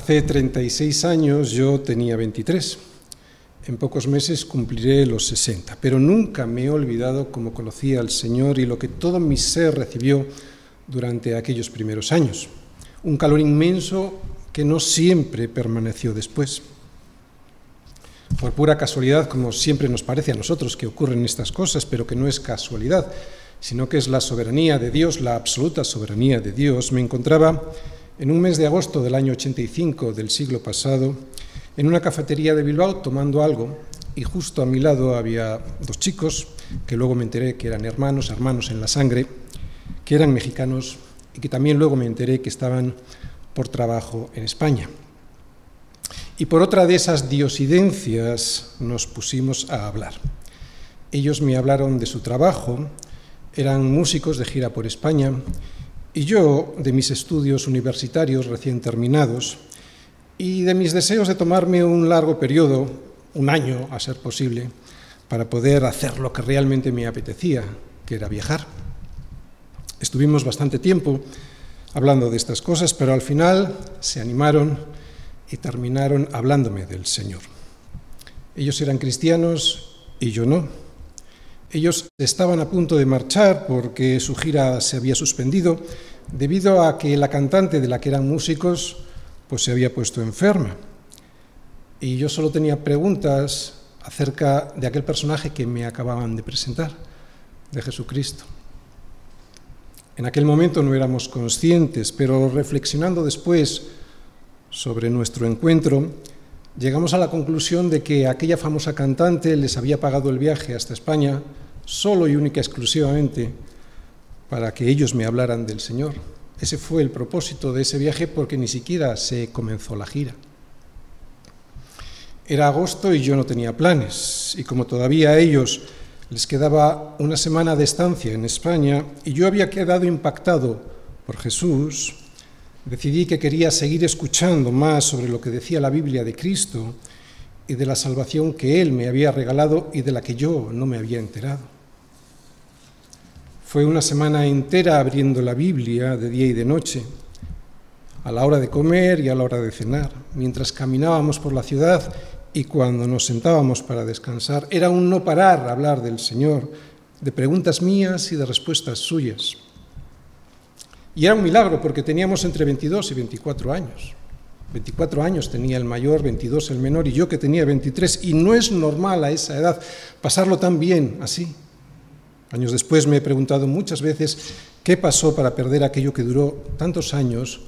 Hace 36 años yo tenía 23. En pocos meses cumpliré los 60, pero nunca me he olvidado cómo conocí al Señor y lo que todo mi ser recibió durante aquellos primeros años. Un calor inmenso que no siempre permaneció después. Por pura casualidad, como siempre nos parece a nosotros que ocurren estas cosas, pero que no es casualidad, sino que es la soberanía de Dios, la absoluta soberanía de Dios, me encontraba en un mes de agosto del año 85 del siglo pasado en una cafetería de Bilbao tomando algo y justo a mi lado había dos chicos que luego me enteré que eran hermanos, hermanos en la sangre, que eran mexicanos y que también luego me enteré que estaban por trabajo en España. Y por otra de esas diosidencias nos pusimos a hablar. Ellos me hablaron de su trabajo, eran músicos de gira por España, y yo de mis estudios universitarios recién terminados, y de mis deseos de tomarme un largo periodo, un año a ser posible, para poder hacer lo que realmente me apetecía, que era viajar. Estuvimos bastante tiempo hablando de estas cosas, pero al final se animaron y terminaron hablándome del Señor. Ellos eran cristianos y yo no. Ellos estaban a punto de marchar porque su gira se había suspendido debido a que la cantante de la que eran músicos pues se había puesto enferma. Y yo solo tenía preguntas acerca de aquel personaje que me acababan de presentar, de Jesucristo. En aquel momento no éramos conscientes, pero reflexionando después sobre nuestro encuentro, llegamos a la conclusión de que aquella famosa cantante les había pagado el viaje hasta España solo y única exclusivamente para que ellos me hablaran del Señor. Ese fue el propósito de ese viaje porque ni siquiera se comenzó la gira. Era agosto y yo no tenía planes, y como todavía a ellos les quedaba una semana de estancia en España y yo había quedado impactado por Jesús, decidí que quería seguir escuchando más sobre lo que decía la Biblia de Cristo y de la salvación que Él me había regalado y de la que yo no me había enterado. Fue una semana entera abriendo la Biblia de día y de noche, a la hora de comer y a la hora de cenar, mientras caminábamos por la ciudad y cuando nos sentábamos para descansar. Era un no parar hablar del Señor, de preguntas mías y de respuestas suyas. Y era un milagro porque teníamos entre 22 y 24 años. 24 años tenía el mayor, 22 el menor y yo que tenía 23. Y no es normal a esa edad pasarlo tan bien así. Años después me he preguntado muchas veces qué pasó para perder aquello que duró tantos años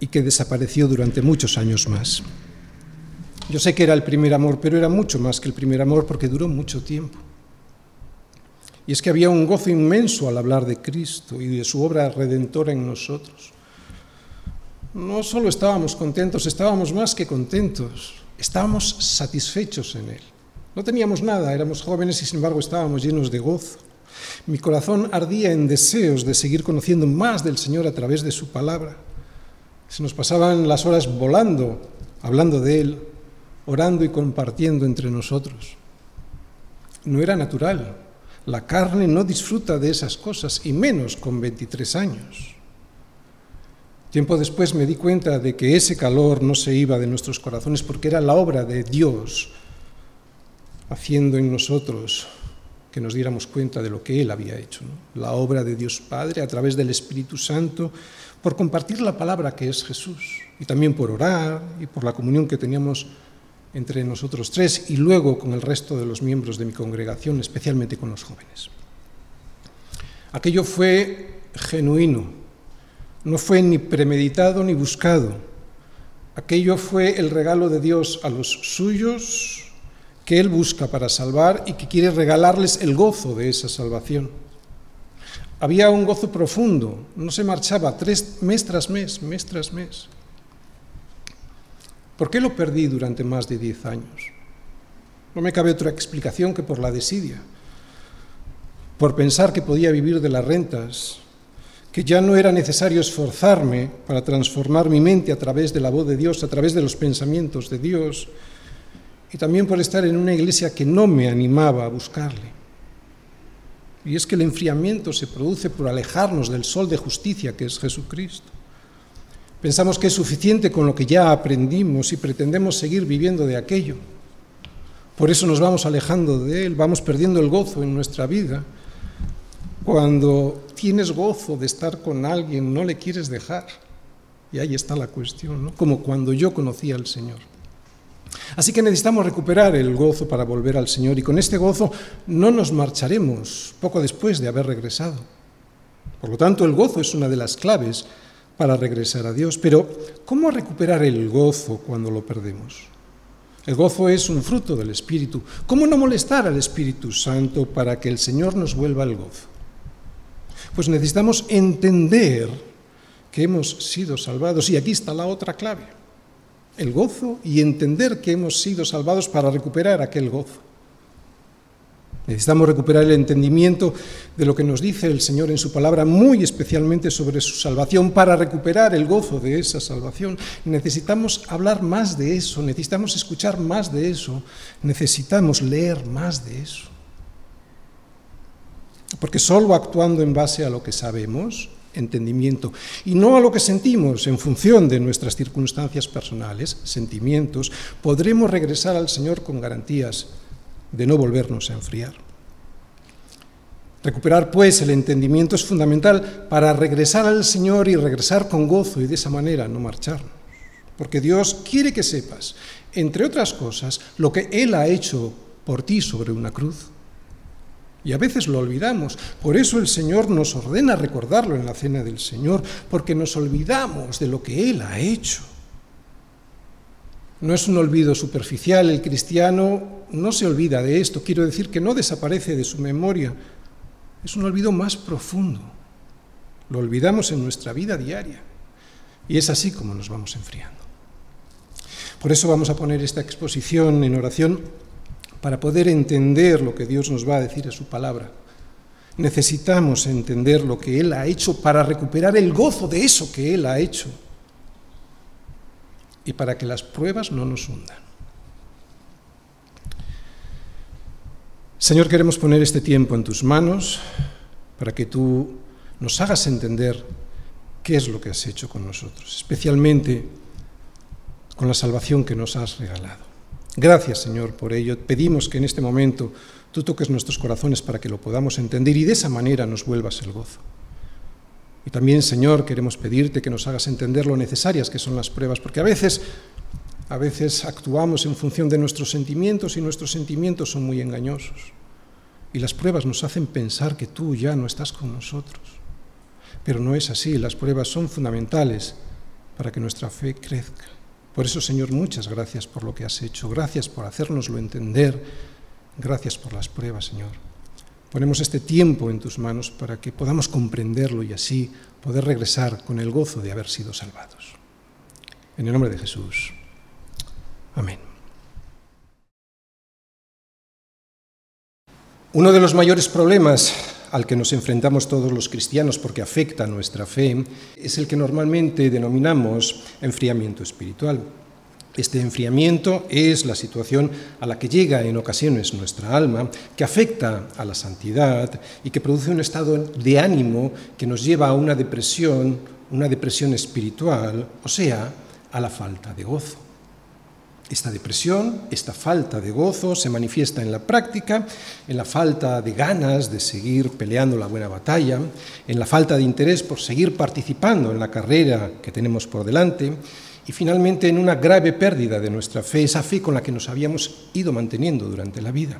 y que desapareció durante muchos años más. Yo sé que era el primer amor, pero era mucho más que el primer amor porque duró mucho tiempo. Y es que había un gozo inmenso al hablar de Cristo y de su obra redentora en nosotros. No solo estábamos contentos, estábamos más que contentos, estábamos satisfechos en Él. No teníamos nada, éramos jóvenes y sin embargo estábamos llenos de gozo. Mi corazón ardía en deseos de seguir conociendo más del Señor a través de su palabra. Se nos pasaban las horas volando, hablando de Él, orando y compartiendo entre nosotros. No era natural. La carne no disfruta de esas cosas, y menos con 23 años. Tiempo después me di cuenta de que ese calor no se iba de nuestros corazones porque era la obra de Dios haciendo en nosotros que nos diéramos cuenta de lo que Él había hecho, la obra de Dios Padre a través del Espíritu Santo, por compartir la palabra que es Jesús, y también por orar y por la comunión que teníamos entre nosotros tres y luego con el resto de los miembros de mi congregación, especialmente con los jóvenes. Aquello fue genuino, no fue ni premeditado ni buscado. Aquello fue el regalo de Dios a los suyos que Él busca para salvar y que quiere regalarles el gozo de esa salvación. Había un gozo profundo, no se marchaba tres, mes tras mes, mes tras mes. ¿Por qué lo perdí durante más de diez años? No me cabe otra explicación que por la desidia, por pensar que podía vivir de las rentas, que ya no era necesario esforzarme para transformar mi mente a través de la voz de Dios, a través de los pensamientos de Dios, y también por estar en una iglesia que no me animaba a buscarle. Y es que el enfriamiento se produce por alejarnos del sol de justicia que es Jesucristo. Pensamos que es suficiente con lo que ya aprendimos y pretendemos seguir viviendo de aquello. Por eso nos vamos alejando de Él, vamos perdiendo el gozo en nuestra vida. Cuando tienes gozo de estar con alguien, no le quieres dejar. Y ahí está la cuestión, ¿no? como cuando yo conocí al Señor. Así que necesitamos recuperar el gozo para volver al Señor y con este gozo no nos marcharemos poco después de haber regresado. Por lo tanto, el gozo es una de las claves para regresar a Dios. Pero, ¿cómo recuperar el gozo cuando lo perdemos? El gozo es un fruto del Espíritu. ¿Cómo no molestar al Espíritu Santo para que el Señor nos vuelva el gozo? Pues necesitamos entender que hemos sido salvados. Y aquí está la otra clave. El gozo y entender que hemos sido salvados para recuperar aquel gozo. Necesitamos recuperar el entendimiento de lo que nos dice el Señor en su palabra, muy especialmente sobre su salvación, para recuperar el gozo de esa salvación. Necesitamos hablar más de eso, necesitamos escuchar más de eso, necesitamos leer más de eso. Porque solo actuando en base a lo que sabemos, entendimiento, y no a lo que sentimos en función de nuestras circunstancias personales, sentimientos, podremos regresar al Señor con garantías de no volvernos a enfriar. Recuperar, pues, el entendimiento es fundamental para regresar al Señor y regresar con gozo y de esa manera no marcharnos. Porque Dios quiere que sepas, entre otras cosas, lo que Él ha hecho por ti sobre una cruz. Y a veces lo olvidamos. Por eso el Señor nos ordena recordarlo en la cena del Señor, porque nos olvidamos de lo que Él ha hecho. No es un olvido superficial, el cristiano no se olvida de esto, quiero decir que no desaparece de su memoria, es un olvido más profundo, lo olvidamos en nuestra vida diaria y es así como nos vamos enfriando. Por eso vamos a poner esta exposición en oración para poder entender lo que Dios nos va a decir en su palabra. Necesitamos entender lo que Él ha hecho para recuperar el gozo de eso que Él ha hecho y para que las pruebas no nos hundan. Señor, queremos poner este tiempo en tus manos para que tú nos hagas entender qué es lo que has hecho con nosotros, especialmente con la salvación que nos has regalado. Gracias, Señor, por ello. Pedimos que en este momento tú toques nuestros corazones para que lo podamos entender y de esa manera nos vuelvas el gozo. Y también, Señor, queremos pedirte que nos hagas entender lo necesarias que son las pruebas, porque a veces, a veces actuamos en función de nuestros sentimientos y nuestros sentimientos son muy engañosos. Y las pruebas nos hacen pensar que tú ya no estás con nosotros. Pero no es así, las pruebas son fundamentales para que nuestra fe crezca. Por eso, Señor, muchas gracias por lo que has hecho, gracias por hacérnoslo entender, gracias por las pruebas, Señor. Ponemos este tiempo en tus manos para que podamos comprenderlo y así poder regresar con el gozo de haber sido salvados. En el nombre de Jesús. Amén. Uno de los mayores problemas al que nos enfrentamos todos los cristianos porque afecta nuestra fe es el que normalmente denominamos enfriamiento espiritual. Este enfriamiento es la situación a la que llega en ocasiones nuestra alma, que afecta a la santidad y que produce un estado de ánimo que nos lleva a una depresión, una depresión espiritual, o sea, a la falta de gozo. Esta depresión, esta falta de gozo se manifiesta en la práctica, en la falta de ganas de seguir peleando la buena batalla, en la falta de interés por seguir participando en la carrera que tenemos por delante, y finalmente en una grave pérdida de nuestra fe, esa fe con la que nos habíamos ido manteniendo durante la vida.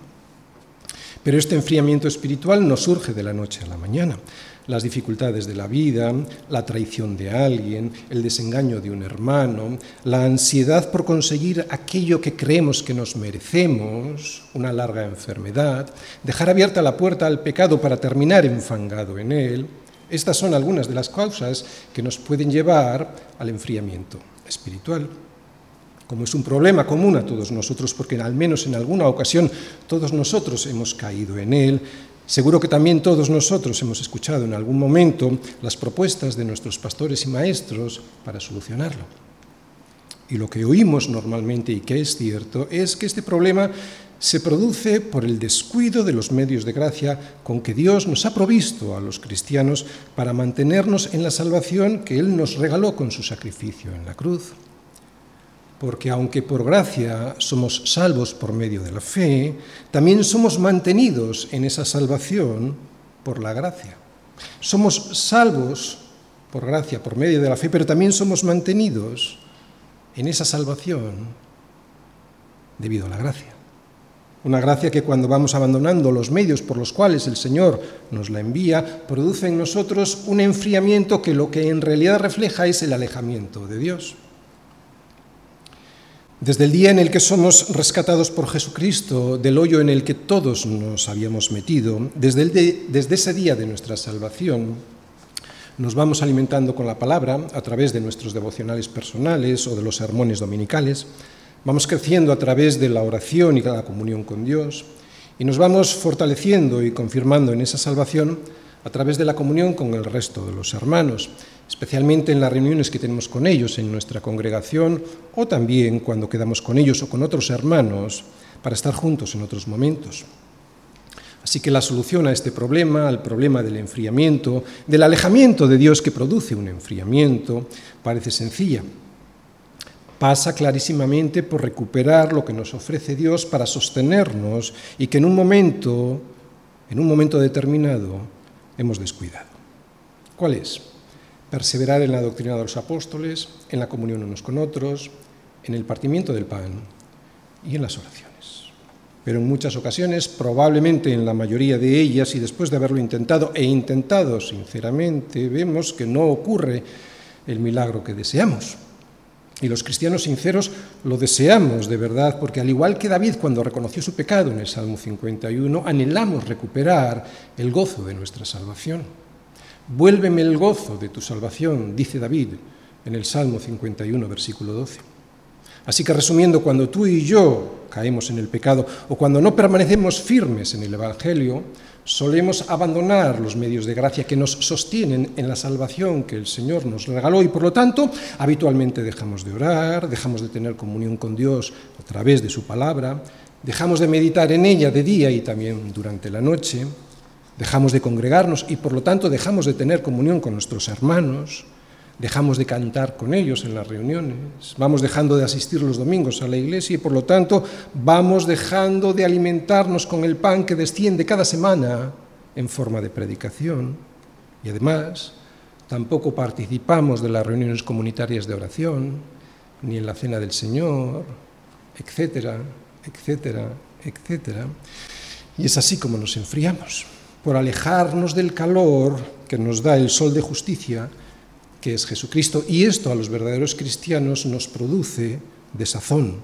Pero este enfriamiento espiritual no surge de la noche a la mañana. Las dificultades de la vida, la traición de alguien, el desengaño de un hermano, la ansiedad por conseguir aquello que creemos que nos merecemos, una larga enfermedad, dejar abierta la puerta al pecado para terminar enfangado en él, estas son algunas de las causas que nos pueden llevar al enfriamiento espiritual. Como es un problema común a todos nosotros, porque al menos en alguna ocasión todos nosotros hemos caído en él, seguro que también todos nosotros hemos escuchado en algún momento las propuestas de nuestros pastores y maestros para solucionarlo. Y lo que oímos normalmente y que es cierto es que este problema se produce por el descuido de los medios de gracia con que Dios nos ha provisto a los cristianos para mantenernos en la salvación que Él nos regaló con su sacrificio en la cruz. Porque aunque por gracia somos salvos por medio de la fe, también somos mantenidos en esa salvación por la gracia. Somos salvos por gracia, por medio de la fe, pero también somos mantenidos en esa salvación debido a la gracia. Una gracia que cuando vamos abandonando los medios por los cuales el Señor nos la envía, produce en nosotros un enfriamiento que lo que en realidad refleja es el alejamiento de Dios. Desde el día en el que somos rescatados por Jesucristo del hoyo en el que todos nos habíamos metido, desde, desde ese día de nuestra salvación, nos vamos alimentando con la palabra a través de nuestros devocionales personales o de los sermones dominicales, Vamos creciendo a través de la oración y de la comunión con Dios y nos vamos fortaleciendo y confirmando en esa salvación a través de la comunión con el resto de los hermanos, especialmente en las reuniones que tenemos con ellos en nuestra congregación o también cuando quedamos con ellos o con otros hermanos para estar juntos en otros momentos. Así que la solución a este problema, al problema del enfriamiento, del alejamiento de Dios que produce un enfriamiento, parece sencilla pasa clarísimamente por recuperar lo que nos ofrece Dios para sostenernos y que en un momento, en un momento determinado, hemos descuidado. ¿Cuál es? Perseverar en la doctrina de los apóstoles, en la comunión unos con otros, en el partimiento del pan y en las oraciones. Pero en muchas ocasiones, probablemente en la mayoría de ellas, y después de haberlo intentado e intentado sinceramente, vemos que no ocurre el milagro que deseamos. Y los cristianos sinceros lo deseamos de verdad, porque al igual que David cuando reconoció su pecado en el Salmo 51, anhelamos recuperar el gozo de nuestra salvación. Vuélveme el gozo de tu salvación, dice David en el Salmo 51, versículo 12. Así que resumiendo, cuando tú y yo caemos en el pecado o cuando no permanecemos firmes en el Evangelio, solemos abandonar los medios de gracia que nos sostienen en la salvación que el Señor nos regaló y por lo tanto habitualmente dejamos de orar, dejamos de tener comunión con Dios a través de su palabra, dejamos de meditar en ella de día y también durante la noche, dejamos de congregarnos y por lo tanto dejamos de tener comunión con nuestros hermanos, dejamos de cantar con ellos en las reuniones, vamos dejando de asistir los domingos a la iglesia y por lo tanto vamos dejando de alimentarnos con el pan que desciende cada semana en forma de predicación. Y además tampoco participamos de las reuniones comunitarias de oración ni en la cena del Señor, etcétera, etcétera, etcétera. Y es así como nos enfriamos, por alejarnos del calor que nos da el sol de justicia que es Jesucristo, y esto a los verdaderos cristianos nos produce desazón.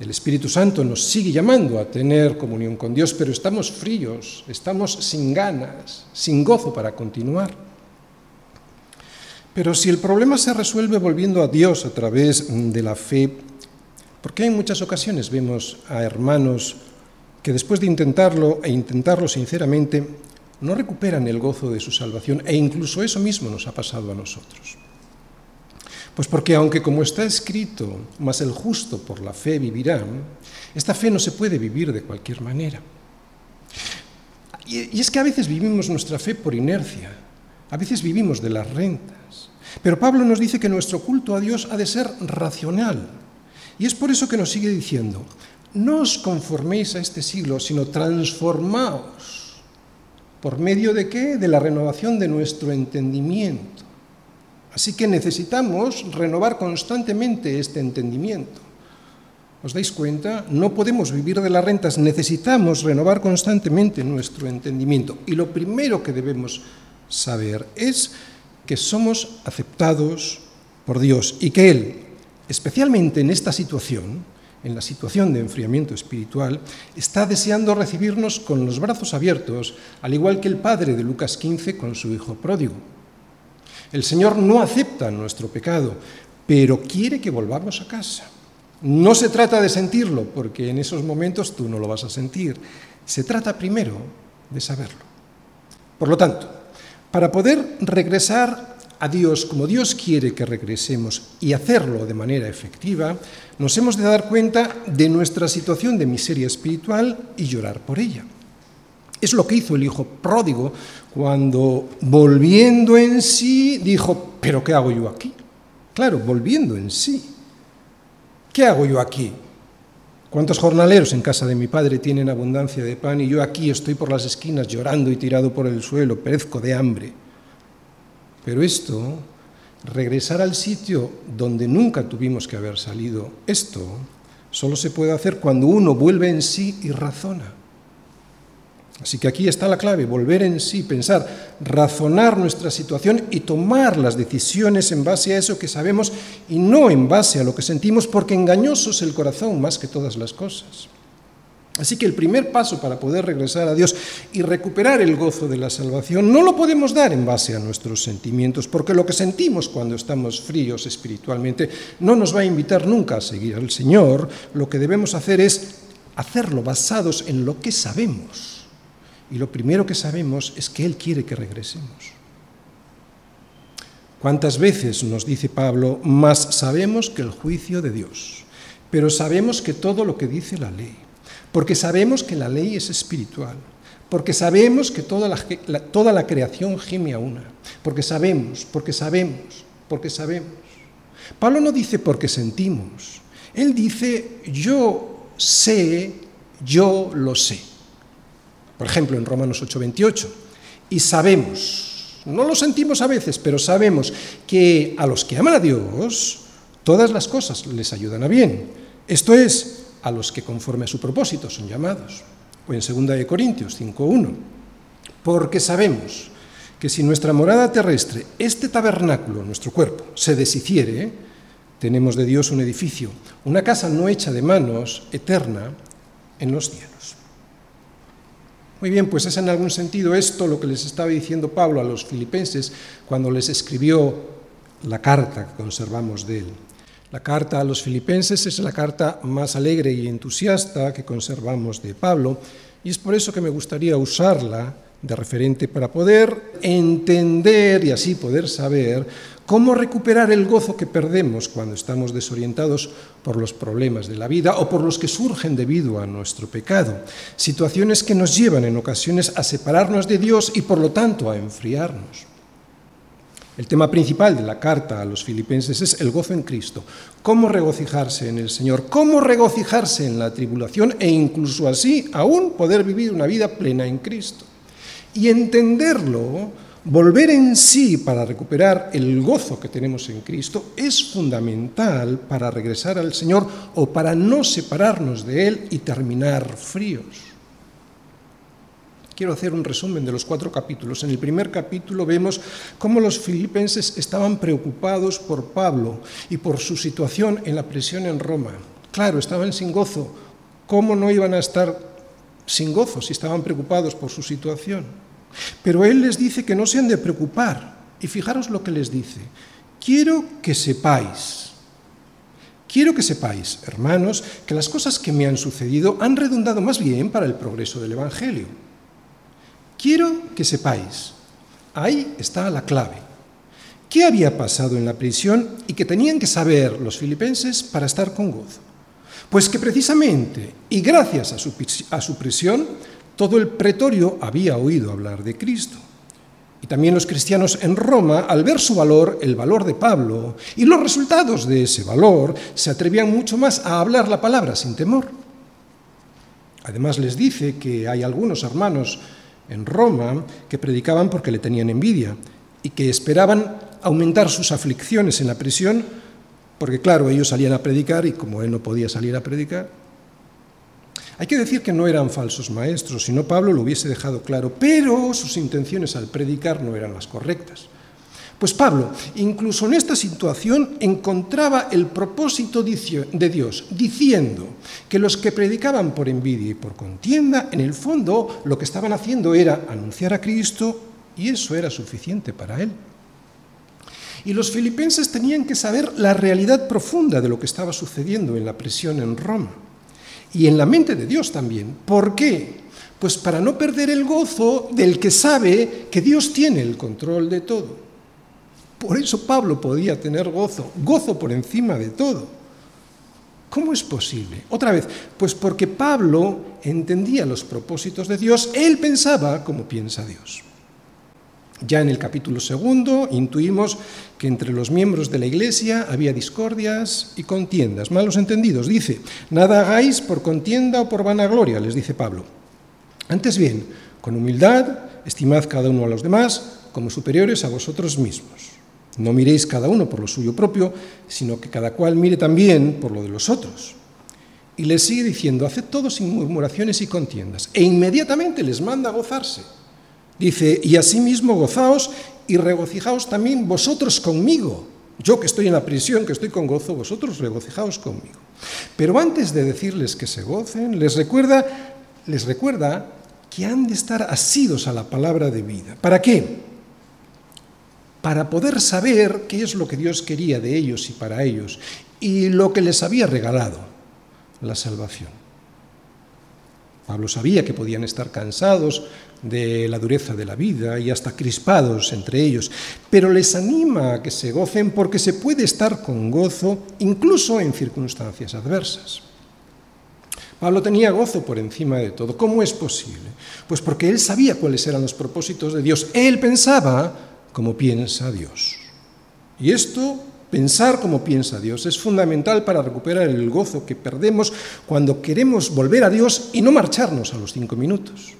El Espíritu Santo nos sigue llamando a tener comunión con Dios, pero estamos fríos, estamos sin ganas, sin gozo para continuar. Pero si el problema se resuelve volviendo a Dios a través de la fe, porque en muchas ocasiones vemos a hermanos que después de intentarlo e intentarlo sinceramente, no recuperan el gozo de su salvación e incluso eso mismo nos ha pasado a nosotros. Pues porque aunque como está escrito, más el justo por la fe vivirá, esta fe no se puede vivir de cualquier manera. Y es que a veces vivimos nuestra fe por inercia, a veces vivimos de las rentas. Pero Pablo nos dice que nuestro culto a Dios ha de ser racional. Y es por eso que nos sigue diciendo, no os conforméis a este siglo, sino transformaos ¿Por medio de qué? De la renovación de nuestro entendimiento. Así que necesitamos renovar constantemente este entendimiento. ¿Os dais cuenta? No podemos vivir de las rentas, necesitamos renovar constantemente nuestro entendimiento. Y lo primero que debemos saber es que somos aceptados por Dios y que Él, especialmente en esta situación, en la situación de enfriamiento espiritual, está deseando recibirnos con los brazos abiertos, al igual que el padre de Lucas 15 con su hijo pródigo. El Señor no acepta nuestro pecado, pero quiere que volvamos a casa. No se trata de sentirlo, porque en esos momentos tú no lo vas a sentir. Se trata primero de saberlo. Por lo tanto, para poder regresar a Dios como Dios quiere que regresemos y hacerlo de manera efectiva, nos hemos de dar cuenta de nuestra situación de miseria espiritual y llorar por ella. Es lo que hizo el hijo pródigo cuando, volviendo en sí, dijo, pero ¿qué hago yo aquí? Claro, volviendo en sí. ¿Qué hago yo aquí? ¿Cuántos jornaleros en casa de mi padre tienen abundancia de pan y yo aquí estoy por las esquinas llorando y tirado por el suelo, perezco de hambre? Pero esto, regresar al sitio donde nunca tuvimos que haber salido, esto solo se puede hacer cuando uno vuelve en sí y razona. Así que aquí está la clave, volver en sí, pensar, razonar nuestra situación y tomar las decisiones en base a eso que sabemos y no en base a lo que sentimos, porque engañoso es el corazón más que todas las cosas. Así que el primer paso para poder regresar a Dios y recuperar el gozo de la salvación no lo podemos dar en base a nuestros sentimientos, porque lo que sentimos cuando estamos fríos espiritualmente no nos va a invitar nunca a seguir al Señor. Lo que debemos hacer es hacerlo basados en lo que sabemos y lo primero que sabemos es que Él quiere que regresemos. ¿Cuántas veces nos dice Pablo, más sabemos que el juicio de Dios? Pero sabemos que todo lo que dice la ley, porque sabemos que la ley es espiritual, porque sabemos que toda la, creación gime a una, porque sabemos, porque sabemos, porque sabemos. Pablo no dice porque sentimos, él dice yo sé, yo lo sé. Por ejemplo, en Romanos 8:28. Y sabemos, no lo sentimos a veces, pero sabemos que a los que aman a Dios, todas las cosas les ayudan a bien. Esto es, a los que conforme a su propósito son llamados. O en 2 Corintios 5:1. Porque sabemos que si nuestra morada terrestre, este tabernáculo, nuestro cuerpo, se deshiciere, tenemos de Dios un edificio, una casa no hecha de manos, eterna, en los cielos. Muy bien, pues es en algún sentido esto lo que les estaba diciendo Pablo a los filipenses cuando les escribió la carta que conservamos de él. La carta a los filipenses es la carta más alegre y entusiasta que conservamos de Pablo y es por eso que me gustaría usarla de referente para poder entender y así poder saber cómo recuperar el gozo que perdemos cuando estamos desorientados por los problemas de la vida o por los que surgen debido a nuestro pecado, situaciones que nos llevan en ocasiones a separarnos de Dios y por lo tanto a enfriarnos. El tema principal de la carta a los filipenses es el gozo en Cristo, cómo regocijarse en el Señor, cómo regocijarse en la tribulación e incluso así aún poder vivir una vida plena en Cristo. Y entenderlo, volver en sí para recuperar el gozo que tenemos en Cristo, es fundamental para regresar al Señor o para no separarnos de Él y terminar fríos. Quiero hacer un resumen de los cuatro capítulos. En el primer capítulo vemos cómo los filipenses estaban preocupados por Pablo y por su situación en la prisión en Roma. Claro, estaban sin gozo. ¿Cómo no iban a estar sin gozo si estaban preocupados por su situación? Pero él les dice que no se han de preocupar. Y fijaros lo que les dice. Quiero que sepáis, quiero que sepáis, hermanos, que las cosas que me han sucedido han redundado más bien para el progreso del Evangelio. Quiero que sepáis, ahí está la clave. ¿Qué había pasado en la prisión y que tenían que saber los filipenses para estar con gozo? Pues que precisamente, y gracias a su, a su prisión, todo el pretorio había oído hablar de Cristo. Y también los cristianos en Roma, al ver su valor, el valor de Pablo, y los resultados de ese valor, se atrevían mucho más a hablar la palabra sin temor. Además les dice que hay algunos hermanos en Roma que predicaban porque le tenían envidia y que esperaban aumentar sus aflicciones en la prisión, porque claro, ellos salían a predicar y como él no podía salir a predicar, hay que decir que no eran falsos maestros, si no Pablo lo hubiese dejado claro, pero sus intenciones al predicar no eran las correctas. Pues Pablo, incluso en esta situación, encontraba el propósito de Dios, diciendo que los que predicaban por envidia y por contienda, en el fondo lo que estaban haciendo era anunciar a Cristo y eso era suficiente para él. Y los filipenses tenían que saber la realidad profunda de lo que estaba sucediendo en la prisión en Roma y en la mente de Dios también. ¿Por qué? Pues para no perder el gozo del que sabe que Dios tiene el control de todo. Por eso Pablo podía tener gozo, gozo por encima de todo. ¿Cómo es posible? Otra vez, pues porque Pablo entendía los propósitos de Dios, él pensaba como piensa Dios. Ya en el capítulo segundo intuimos que entre los miembros de la Iglesia había discordias y contiendas, malos entendidos. Dice, nada hagáis por contienda o por vanagloria, les dice Pablo. Antes bien, con humildad, estimad cada uno a los demás como superiores a vosotros mismos. No miréis cada uno por lo suyo propio, sino que cada cual mire también por lo de los otros. Y les sigue diciendo, haced todo sin murmuraciones y contiendas. E inmediatamente les manda a gozarse. Dice, y asimismo gozaos y regocijaos también vosotros conmigo. Yo que estoy en la prisión, que estoy con gozo, vosotros regocijaos conmigo. Pero antes de decirles que se gocen, les recuerda, les recuerda que han de estar asidos a la palabra de vida. ¿Para qué? Para poder saber qué es lo que Dios quería de ellos y para ellos, y lo que les había regalado, la salvación. Pablo sabía que podían estar cansados de la dureza de la vida y hasta crispados entre ellos, pero les anima a que se gocen porque se puede estar con gozo incluso en circunstancias adversas. Pablo tenía gozo por encima de todo. ¿Cómo es posible? Pues porque él sabía cuáles eran los propósitos de Dios. Él pensaba como piensa Dios. Y esto, pensar como piensa Dios, es fundamental para recuperar el gozo que perdemos cuando queremos volver a Dios y no marcharnos a los cinco minutos.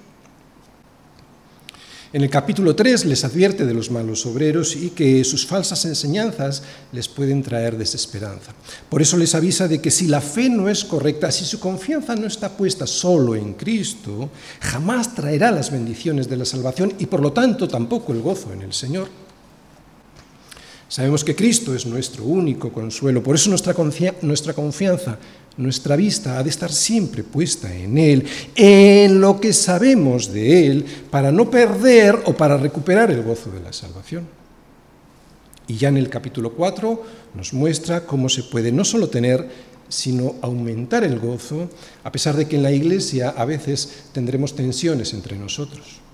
En el capítulo 3 les advierte de los malos obreros y que sus falsas enseñanzas les pueden traer desesperanza. Por eso les avisa de que si la fe no es correcta, si su confianza no está puesta solo en Cristo, jamás traerá las bendiciones de la salvación y por lo tanto tampoco el gozo en el Señor. Sabemos que Cristo es nuestro único consuelo, por eso nuestra, confianza nuestra vista ha de estar siempre puesta en Él, en lo que sabemos de Él, para no perder o para recuperar el gozo de la salvación. Y ya en el capítulo 4 nos muestra cómo se puede no solo tener, sino aumentar el gozo, a pesar de que en la Iglesia a veces tendremos tensiones entre nosotros.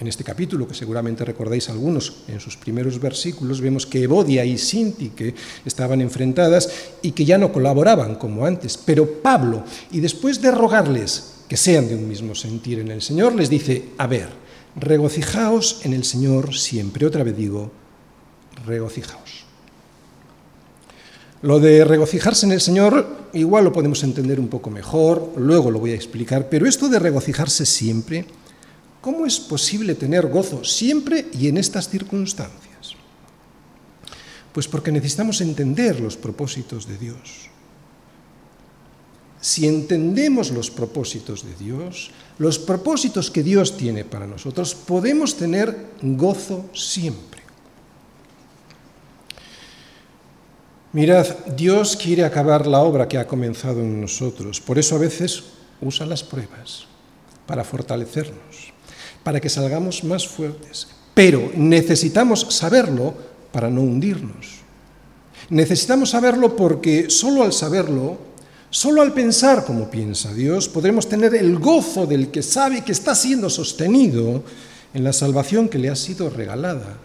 En este capítulo, que seguramente recordáis algunos, en sus primeros versículos, vemos que Evodia y Sintique estaban enfrentadas y que ya no colaboraban como antes. Pero Pablo, y después de rogarles que sean de un mismo sentir en el Señor, les dice, a ver, regocijaos en el Señor siempre. Otra vez digo, regocijaos. Lo de regocijarse en el Señor igual lo podemos entender un poco mejor, luego lo voy a explicar, pero esto de regocijarse siempre ¿Cómo es posible tener gozo siempre y en estas circunstancias? Pues porque necesitamos entender los propósitos de Dios. Si entendemos los propósitos de Dios, los propósitos que Dios tiene para nosotros, podemos tener gozo siempre. Mirad, Dios quiere acabar la obra que ha comenzado en nosotros, por eso a veces usa las pruebas para fortalecernos para que salgamos más fuertes. Pero necesitamos saberlo para no hundirnos. Necesitamos saberlo porque solo al saberlo, solo al pensar como piensa Dios, podremos tener el gozo del que sabe que está siendo sostenido en la salvación que le ha sido regalada.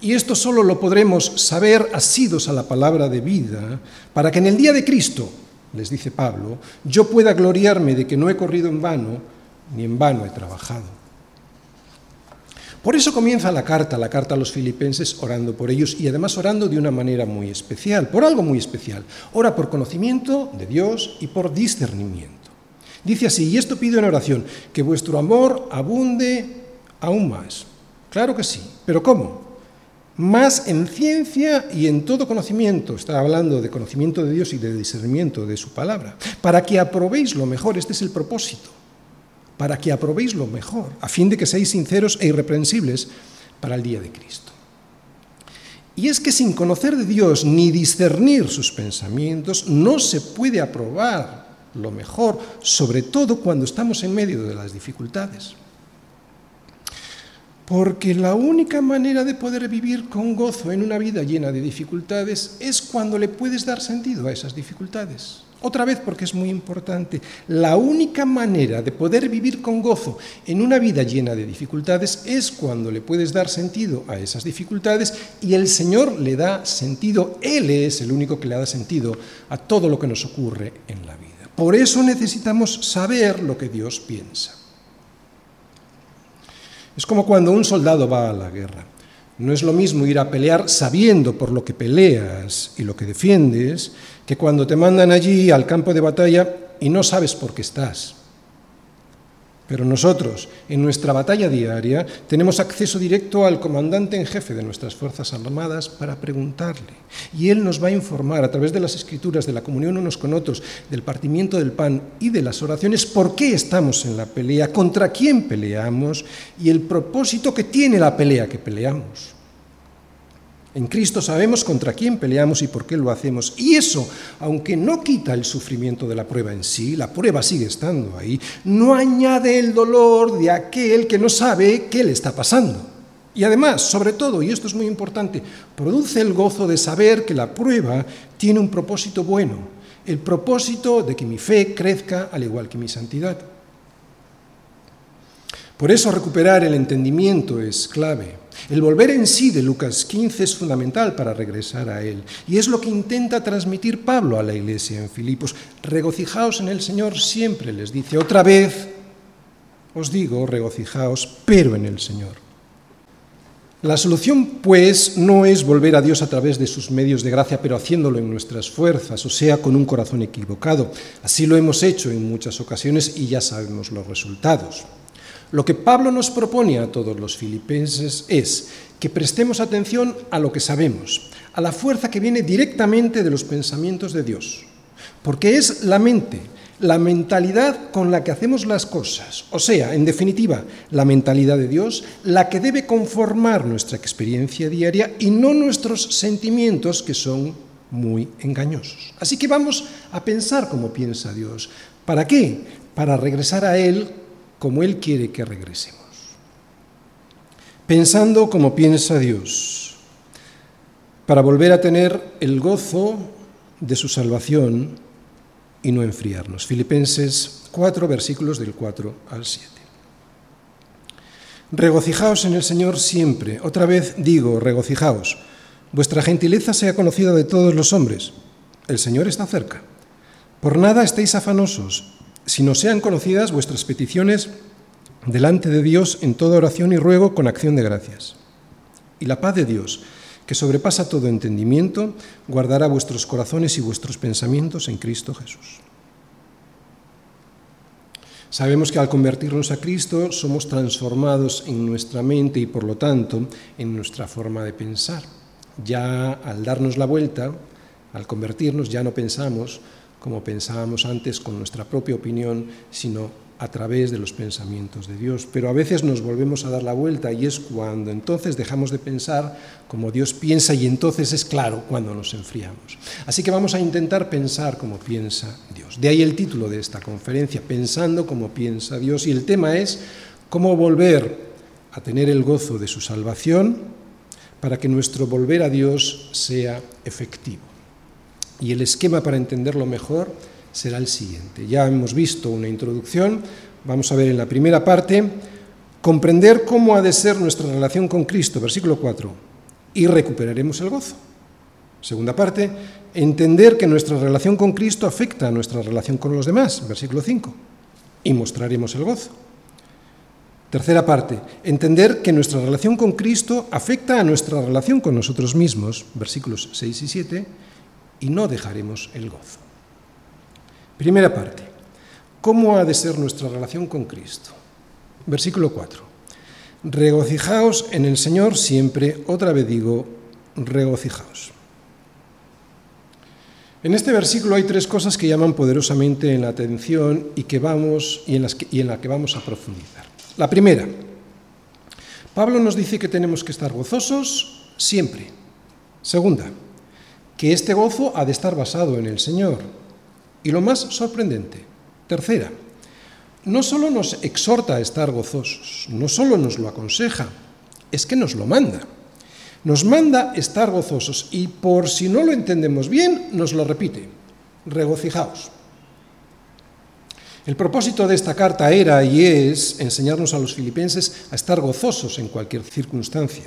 Y esto solo lo podremos saber asidos a la palabra de vida, para que en el día de Cristo, les dice Pablo, yo pueda gloriarme de que no he corrido en vano, ni en vano he trabajado. Por eso comienza la carta, la carta a los filipenses, orando por ellos y además orando de una manera muy especial, por algo muy especial. Ora por conocimiento de Dios y por discernimiento. Dice así, y esto pido en oración, que vuestro amor abunde aún más. Claro que sí, pero ¿cómo? Más en ciencia y en todo conocimiento, está hablando de conocimiento de Dios y de discernimiento de su palabra, para que aprobéis lo mejor, este es el propósito para que aprobéis lo mejor, a fin de que seáis sinceros e irreprensibles para el día de Cristo. Y es que sin conocer de Dios ni discernir sus pensamientos, no se puede aprobar lo mejor, sobre todo cuando estamos en medio de las dificultades. Porque la única manera de poder vivir con gozo en una vida llena de dificultades es cuando le puedes dar sentido a esas dificultades. Otra vez porque es muy importante, la única manera de poder vivir con gozo en una vida llena de dificultades es cuando le puedes dar sentido a esas dificultades y el Señor le da sentido, Él es el único que le da sentido a todo lo que nos ocurre en la vida. Por eso necesitamos saber lo que Dios piensa. Es como cuando un soldado va a la guerra. No es lo mismo ir a pelear sabiendo por lo que peleas y lo que defiendes, que cuando te mandan allí al campo de batalla y no sabes por qué estás. Pero nosotros, en nuestra batalla diaria, tenemos acceso directo al comandante en jefe de nuestras Fuerzas Armadas para preguntarle. Y él nos va a informar a través de las escrituras, de la comunión unos con otros, del partimiento del pan y de las oraciones, por qué estamos en la pelea, contra quién peleamos y el propósito que tiene la pelea que peleamos. En Cristo sabemos contra quién peleamos y por qué lo hacemos. Y eso, aunque no quita el sufrimiento de la prueba en sí, la prueba sigue estando ahí, no añade el dolor de aquel que no sabe qué le está pasando. Y además, sobre todo, y esto es muy importante, produce el gozo de saber que la prueba tiene un propósito bueno, el propósito de que mi fe crezca al igual que mi santidad. Por eso recuperar el entendimiento es clave. El volver en sí de Lucas 15 es fundamental para regresar a Él. Y es lo que intenta transmitir Pablo a la iglesia en Filipos. Regocijaos en el Señor siempre, les dice. Otra vez os digo, regocijaos, pero en el Señor. La solución, pues, no es volver a Dios a través de sus medios de gracia, pero haciéndolo en nuestras fuerzas, o sea, con un corazón equivocado. Así lo hemos hecho en muchas ocasiones y ya sabemos los resultados. Lo que Pablo nos propone a todos los filipenses es que prestemos atención a lo que sabemos, a la fuerza que viene directamente de los pensamientos de Dios, porque es la mente, la mentalidad con la que hacemos las cosas, o sea, en definitiva, la mentalidad de Dios, la que debe conformar nuestra experiencia diaria y no nuestros sentimientos que son muy engañosos. Así que vamos a pensar como piensa Dios. ¿Para qué? Para regresar a Él como Él quiere que regresemos. Pensando como piensa Dios, para volver a tener el gozo de su salvación y no enfriarnos. Filipenses 4, versículos del 4 al 7. Regocijaos en el Señor siempre. Otra vez digo, regocijaos. Vuestra gentileza sea conocida de todos los hombres. El Señor está cerca. Por nada estéis afanosos si no sean conocidas vuestras peticiones delante de Dios en toda oración y ruego con acción de gracias. Y la paz de Dios, que sobrepasa todo entendimiento, guardará vuestros corazones y vuestros pensamientos en Cristo Jesús. Sabemos que al convertirnos a Cristo somos transformados en nuestra mente y por lo tanto en nuestra forma de pensar. Ya al darnos la vuelta, al convertirnos, ya no pensamos como pensábamos antes con nuestra propia opinión, sino a través de los pensamientos de Dios. Pero a veces nos volvemos a dar la vuelta y es cuando entonces dejamos de pensar como Dios piensa y entonces es claro cuando nos enfriamos. Así que vamos a intentar pensar como piensa Dios. De ahí el título de esta conferencia, Pensando como piensa Dios. Y el tema es cómo volver a tener el gozo de su salvación para que nuestro volver a Dios sea efectivo. Y el esquema para entenderlo mejor será el siguiente. Ya hemos visto una introducción, vamos a ver en la primera parte, comprender cómo ha de ser nuestra relación con Cristo, versículo 4, y recuperaremos el gozo. Segunda parte, entender que nuestra relación con Cristo afecta a nuestra relación con los demás, versículo 5, y mostraremos el gozo. Tercera parte, entender que nuestra relación con Cristo afecta a nuestra relación con nosotros mismos, versículos 6 y 7, y no dejaremos el gozo. Primera parte. ¿Cómo ha de ser nuestra relación con Cristo? Versículo 4. Regocijaos en el Señor siempre, otra vez digo, regocijaos. En este versículo hay tres cosas que llaman poderosamente en la atención y, que vamos, en las y en la que vamos a profundizar. La primera, Pablo nos dice que tenemos que estar gozosos siempre. Segunda, que este gozo ha de estar basado en el Señor. Y lo más sorprendente, tercera, no solo nos exhorta a estar gozosos, no solo nos lo aconseja, es que nos lo manda. Nos manda estar gozosos y por si no lo entendemos bien, nos lo repite, regocijaos. El propósito de esta carta era y es enseñarnos a los filipenses a estar gozosos en cualquier circunstancia.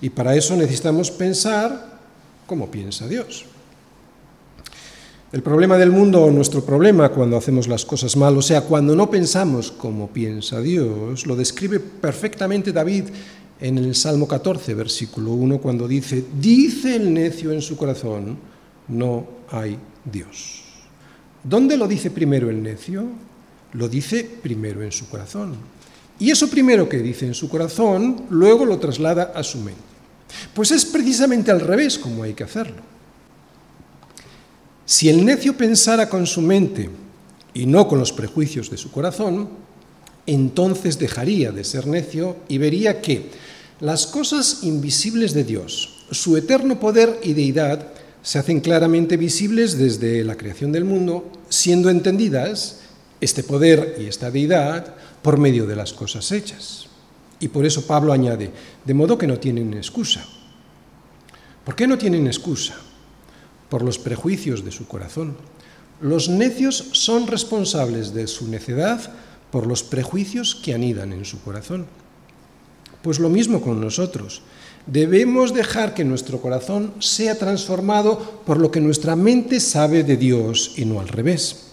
Y para eso necesitamos pensar como piensa Dios. El problema del mundo o nuestro problema cuando hacemos las cosas mal, o sea, cuando no pensamos como piensa Dios, lo describe perfectamente David en el Salmo 14, versículo 1, cuando dice, dice el necio en su corazón, no hay Dios. ¿Dónde lo dice primero el necio? Lo dice primero en su corazón. Y eso primero que dice en su corazón, luego lo traslada a su mente. Pues es precisamente al revés como hay que hacerlo. Si el necio pensara con su mente y no con los prejuicios de su corazón, entonces dejaría de ser necio y vería que las cosas invisibles de Dios, su eterno poder y deidad, se hacen claramente visibles desde la creación del mundo, siendo entendidas este poder y esta deidad por medio de las cosas hechas. Y por eso Pablo añade, de modo que no tienen excusa. ¿Por qué no tienen excusa? por los prejuicios de su corazón. Los necios son responsables de su necedad por los prejuicios que anidan en su corazón. Pues lo mismo con nosotros. Debemos dejar que nuestro corazón sea transformado por lo que nuestra mente sabe de Dios y no al revés.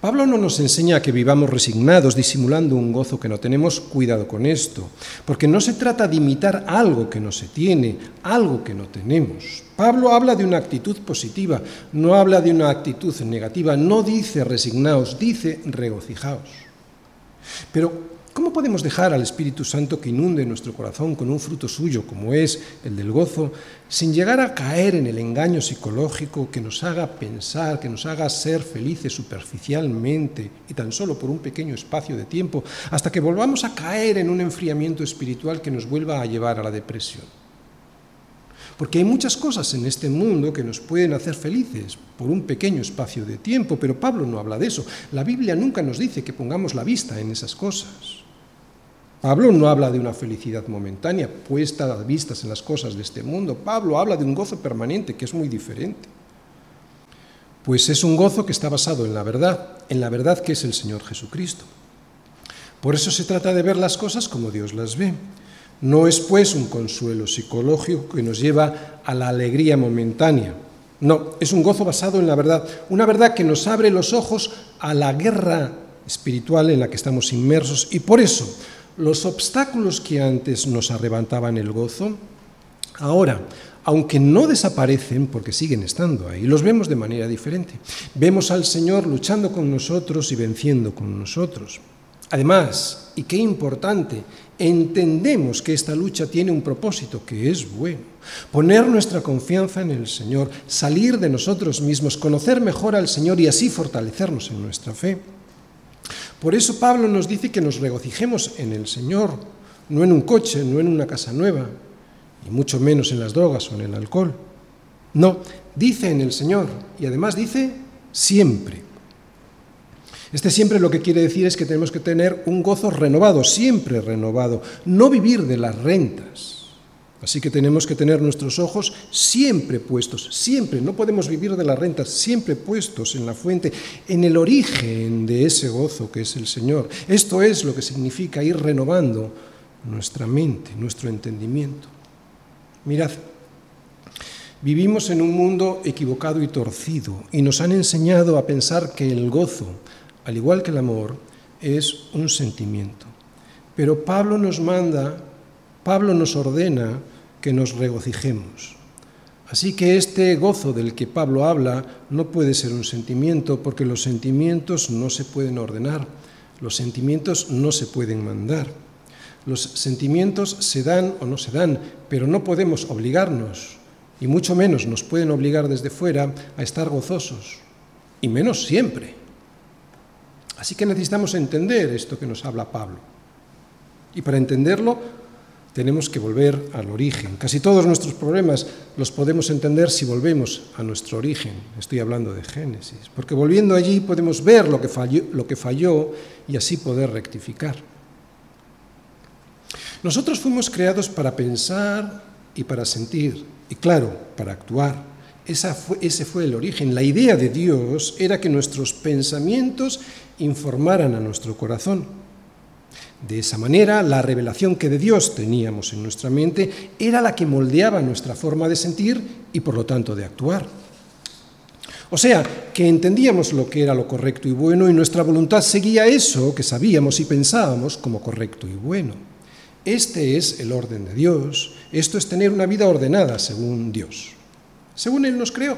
Pablo no nos enseña que vivamos resignados, disimulando un gozo que no tenemos, cuidado con esto, porque no se trata de imitar algo que no se tiene, algo que no tenemos. Pablo habla de una actitud positiva, no habla de una actitud negativa, no dice resignaos, dice regocijaos. Pero ¿Cómo podemos dejar al Espíritu Santo que inunde nuestro corazón con un fruto suyo, como es el del gozo, sin llegar a caer en el engaño psicológico que nos haga pensar, que nos haga ser felices superficialmente y tan solo por un pequeño espacio de tiempo, hasta que volvamos a caer en un enfriamiento espiritual que nos vuelva a llevar a la depresión? Porque hay muchas cosas en este mundo que nos pueden hacer felices por un pequeño espacio de tiempo, pero Pablo no habla de eso. La Biblia nunca nos dice que pongamos la vista en esas cosas. Pablo no habla de una felicidad momentánea puesta a vistas en las cosas de este mundo. Pablo habla de un gozo permanente que es muy diferente. Pues es un gozo que está basado en la verdad, en la verdad que es el Señor Jesucristo. Por eso se trata de ver las cosas como Dios las ve. No es pues un consuelo psicológico que nos lleva a la alegría momentánea. No, es un gozo basado en la verdad, una verdad que nos abre los ojos a la guerra espiritual en la que estamos inmersos y por eso los obstáculos que antes nos arrebataban el gozo, ahora, aunque no desaparecen porque siguen estando ahí, los vemos de manera diferente. Vemos al Señor luchando con nosotros y venciendo con nosotros. Además, y qué importante, entendemos que esta lucha tiene un propósito que es bueno. Poner nuestra confianza en el Señor, salir de nosotros mismos, conocer mejor al Señor y así fortalecernos en nuestra fe. Por eso Pablo nos dice que nos regocijemos en el Señor, no en un coche, no en una casa nueva, y mucho menos en las drogas o en el alcohol. No, dice en el Señor, y además dice siempre. Este siempre lo que quiere decir es que tenemos que tener un gozo renovado, siempre renovado, no vivir de las rentas. Así que tenemos que tener nuestros ojos siempre puestos, siempre, no podemos vivir de las rentas, siempre puestos en la fuente, en el origen de ese gozo que es el Señor. Esto es lo que significa ir renovando nuestra mente, nuestro entendimiento. Mirad, vivimos en un mundo equivocado y torcido y nos han enseñado a pensar que el gozo, al igual que el amor, es un sentimiento. Pero Pablo nos manda Pablo nos ordena que nos regocijemos. Así que este gozo del que Pablo habla no puede ser un sentimiento porque los sentimientos no se pueden ordenar, los sentimientos no se pueden mandar. Los sentimientos se dan o no se dan, pero no podemos obligarnos, y mucho menos nos pueden obligar desde fuera a estar gozosos, y menos siempre. Así que necesitamos entender esto que nos habla Pablo. Y para entenderlo tenemos que volver al origen. Casi todos nuestros problemas los podemos entender si volvemos a nuestro origen. Estoy hablando de Génesis, porque volviendo allí podemos ver lo que falló, lo que falló y así poder rectificar. Nosotros fuimos creados para pensar y para sentir, y claro, para actuar. Fue, ese fue el origen. La idea de Dios era que nuestros pensamientos informaran a nuestro corazón. De esa manera, la revelación que de Dios teníamos en nuestra mente era la que moldeaba nuestra forma de sentir y por lo tanto de actuar. O sea, que entendíamos lo que era lo correcto y bueno y nuestra voluntad seguía eso que sabíamos y pensábamos como correcto y bueno. Este es el orden de Dios, esto es tener una vida ordenada según Dios, según Él nos creó.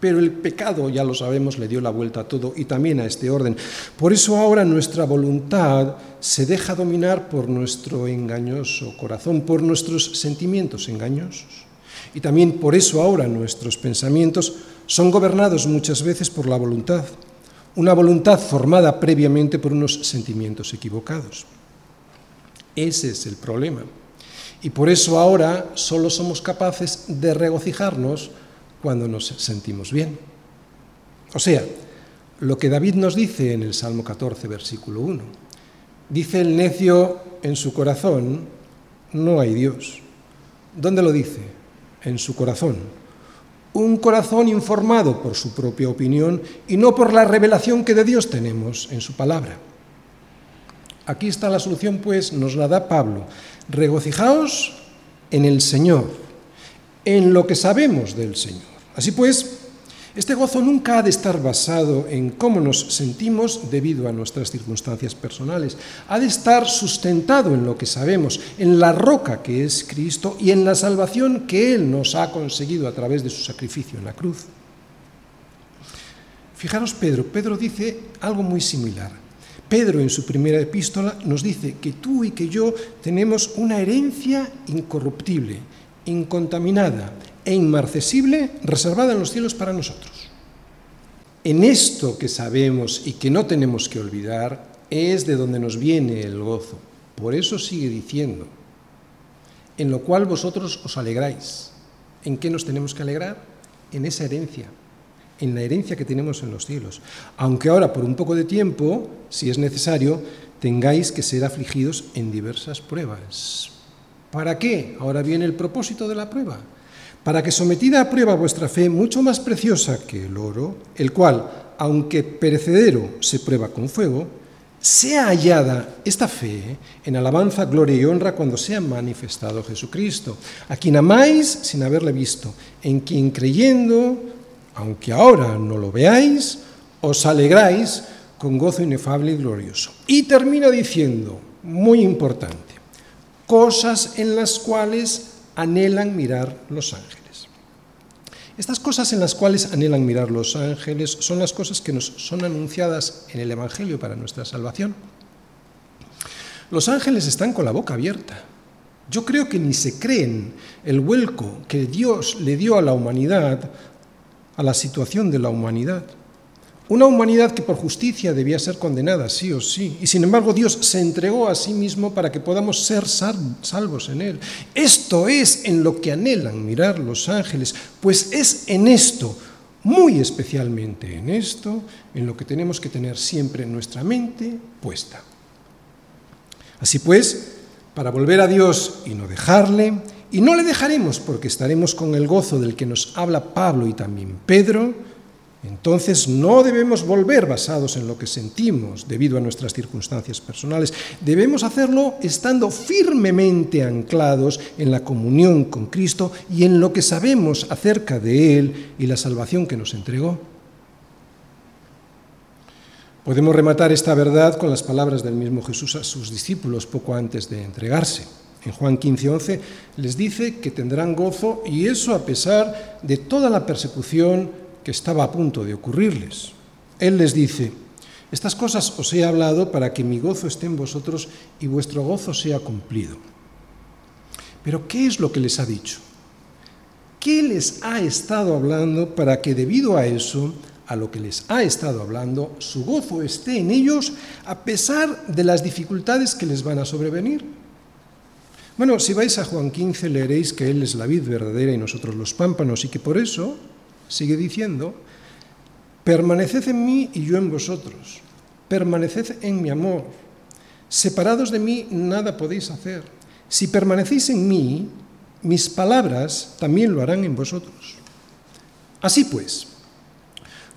Pero el pecado, ya lo sabemos, le dio la vuelta a todo y también a este orden. Por eso ahora nuestra voluntad se deja dominar por nuestro engañoso corazón, por nuestros sentimientos engañosos. Y también por eso ahora nuestros pensamientos son gobernados muchas veces por la voluntad, una voluntad formada previamente por unos sentimientos equivocados. Ese es el problema. Y por eso ahora solo somos capaces de regocijarnos cuando nos sentimos bien. O sea, lo que David nos dice en el Salmo 14, versículo 1. Dice el necio en su corazón, no hay Dios. ¿Dónde lo dice? En su corazón. Un corazón informado por su propia opinión y no por la revelación que de Dios tenemos en su palabra. Aquí está la solución, pues, nos la da Pablo. Regocijaos en el Señor, en lo que sabemos del Señor. Así pues, este gozo nunca ha de estar basado en cómo nos sentimos debido a nuestras circunstancias personales. Ha de estar sustentado en lo que sabemos, en la roca que es Cristo y en la salvación que Él nos ha conseguido a través de su sacrificio en la cruz. Fijaros Pedro, Pedro dice algo muy similar. Pedro en su primera epístola nos dice que tú y que yo tenemos una herencia incorruptible, incontaminada, e inmarcesible reservada en los cielos para nosotros. En esto que sabemos y que no tenemos que olvidar es de donde nos viene el gozo. Por eso sigue diciendo, en lo cual vosotros os alegráis. ¿En qué nos tenemos que alegrar? En esa herencia, en la herencia que tenemos en los cielos. Aunque ahora, por un poco de tiempo, si es necesario, tengáis que ser afligidos en diversas pruebas. ¿Para qué? Ahora viene el propósito de la prueba para que sometida a prueba vuestra fe, mucho más preciosa que el oro, el cual, aunque perecedero, se prueba con fuego, sea hallada esta fe en alabanza, gloria y honra cuando sea manifestado Jesucristo, a quien amáis sin haberle visto, en quien creyendo, aunque ahora no lo veáis, os alegráis con gozo inefable y glorioso. Y termina diciendo, muy importante, cosas en las cuales anhelan mirar los ángeles. Estas cosas en las cuales anhelan mirar los ángeles son las cosas que nos son anunciadas en el Evangelio para nuestra salvación. Los ángeles están con la boca abierta. Yo creo que ni se creen el vuelco que Dios le dio a la humanidad, a la situación de la humanidad. Una humanidad que por justicia debía ser condenada, sí o sí. Y sin embargo Dios se entregó a sí mismo para que podamos ser salvos en Él. Esto es en lo que anhelan mirar los ángeles, pues es en esto, muy especialmente en esto, en lo que tenemos que tener siempre nuestra mente puesta. Así pues, para volver a Dios y no dejarle, y no le dejaremos porque estaremos con el gozo del que nos habla Pablo y también Pedro, entonces no debemos volver basados en lo que sentimos debido a nuestras circunstancias personales. Debemos hacerlo estando firmemente anclados en la comunión con Cristo y en lo que sabemos acerca de Él y la salvación que nos entregó. Podemos rematar esta verdad con las palabras del mismo Jesús a sus discípulos poco antes de entregarse. En Juan 15:11 les dice que tendrán gozo y eso a pesar de toda la persecución que estaba a punto de ocurrirles. Él les dice, estas cosas os he hablado para que mi gozo esté en vosotros y vuestro gozo sea cumplido. Pero ¿qué es lo que les ha dicho? ¿Qué les ha estado hablando para que debido a eso, a lo que les ha estado hablando, su gozo esté en ellos a pesar de las dificultades que les van a sobrevenir? Bueno, si vais a Juan 15 leeréis que Él es la vid verdadera y nosotros los pámpanos y que por eso Sigue diciendo, permaneced en mí y yo en vosotros, permaneced en mi amor. Separados de mí, nada podéis hacer. Si permanecéis en mí, mis palabras también lo harán en vosotros. Así pues,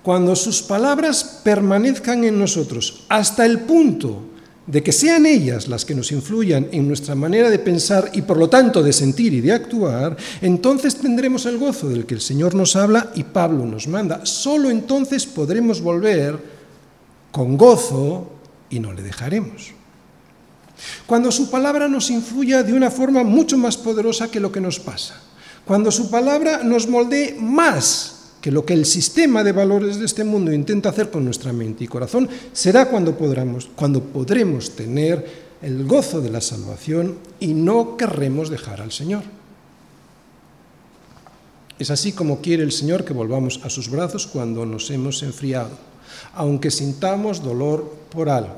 cuando sus palabras permanezcan en nosotros hasta el punto de que sean ellas las que nos influyan en nuestra manera de pensar y por lo tanto de sentir y de actuar, entonces tendremos el gozo del que el Señor nos habla y Pablo nos manda. Solo entonces podremos volver con gozo y no le dejaremos. Cuando su palabra nos influya de una forma mucho más poderosa que lo que nos pasa. Cuando su palabra nos moldee más que lo que el sistema de valores de este mundo intenta hacer con nuestra mente y corazón, será cuando, podremos, cuando podremos tener el gozo de la salvación y no querremos dejar al Señor. Es así como quiere el Señor que volvamos a sus brazos cuando nos hemos enfriado, aunque sintamos dolor por algo,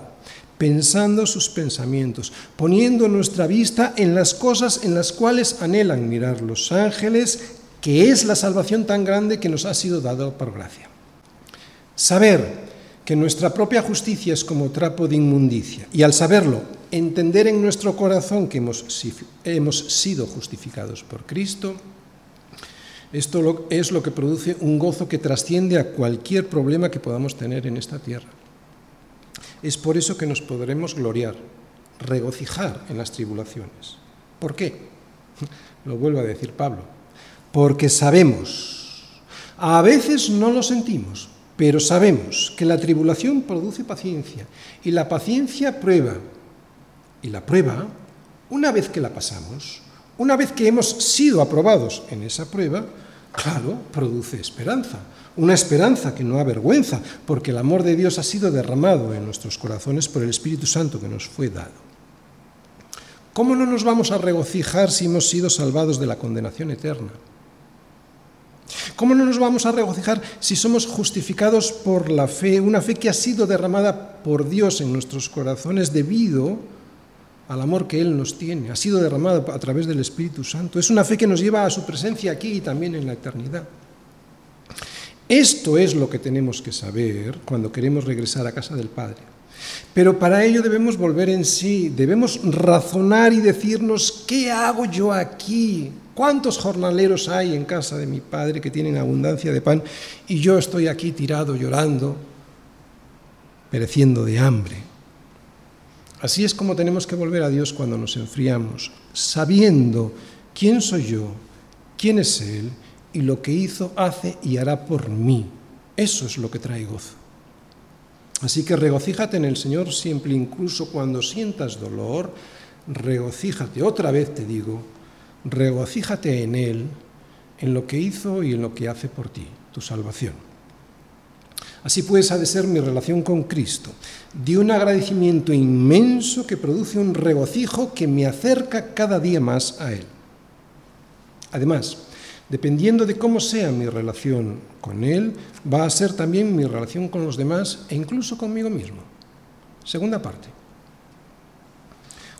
pensando sus pensamientos, poniendo nuestra vista en las cosas en las cuales anhelan mirar los ángeles que es la salvación tan grande que nos ha sido dado por gracia. Saber que nuestra propia justicia es como trapo de inmundicia y al saberlo, entender en nuestro corazón que hemos, hemos sido justificados por Cristo, esto es lo que produce un gozo que trasciende a cualquier problema que podamos tener en esta tierra. Es por eso que nos podremos gloriar, regocijar en las tribulaciones. ¿Por qué? Lo vuelvo a decir Pablo porque sabemos, a veces no lo sentimos, pero sabemos que la tribulación produce paciencia y la paciencia prueba. Y la prueba, una vez que la pasamos, una vez que hemos sido aprobados en esa prueba, claro, produce esperanza. Una esperanza que no avergüenza, porque el amor de Dios ha sido derramado en nuestros corazones por el Espíritu Santo que nos fue dado. ¿Cómo no nos vamos a regocijar si hemos sido salvados de la condenación eterna? ¿Cómo no nos vamos a regocijar si somos justificados por la fe, una fe que ha sido derramada por Dios en nuestros corazones debido al amor que Él nos tiene, ha sido derramada a través del Espíritu Santo? Es una fe que nos lleva a su presencia aquí y también en la eternidad. Esto es lo que tenemos que saber cuando queremos regresar a casa del Padre. Pero para ello debemos volver en sí, debemos razonar y decirnos, ¿qué hago yo aquí? ¿Cuántos jornaleros hay en casa de mi padre que tienen abundancia de pan y yo estoy aquí tirado llorando, pereciendo de hambre? Así es como tenemos que volver a Dios cuando nos enfriamos, sabiendo quién soy yo, quién es Él y lo que hizo, hace y hará por mí. Eso es lo que trae gozo. Así que regocíjate en el Señor siempre, incluso cuando sientas dolor, regocíjate, otra vez te digo, regocíjate en Él, en lo que hizo y en lo que hace por ti, tu salvación. Así pues ha de ser mi relación con Cristo, de un agradecimiento inmenso que produce un regocijo que me acerca cada día más a Él. Además, dependiendo de cómo sea mi relación con Él, va a ser también mi relación con los demás e incluso conmigo mismo. Segunda parte.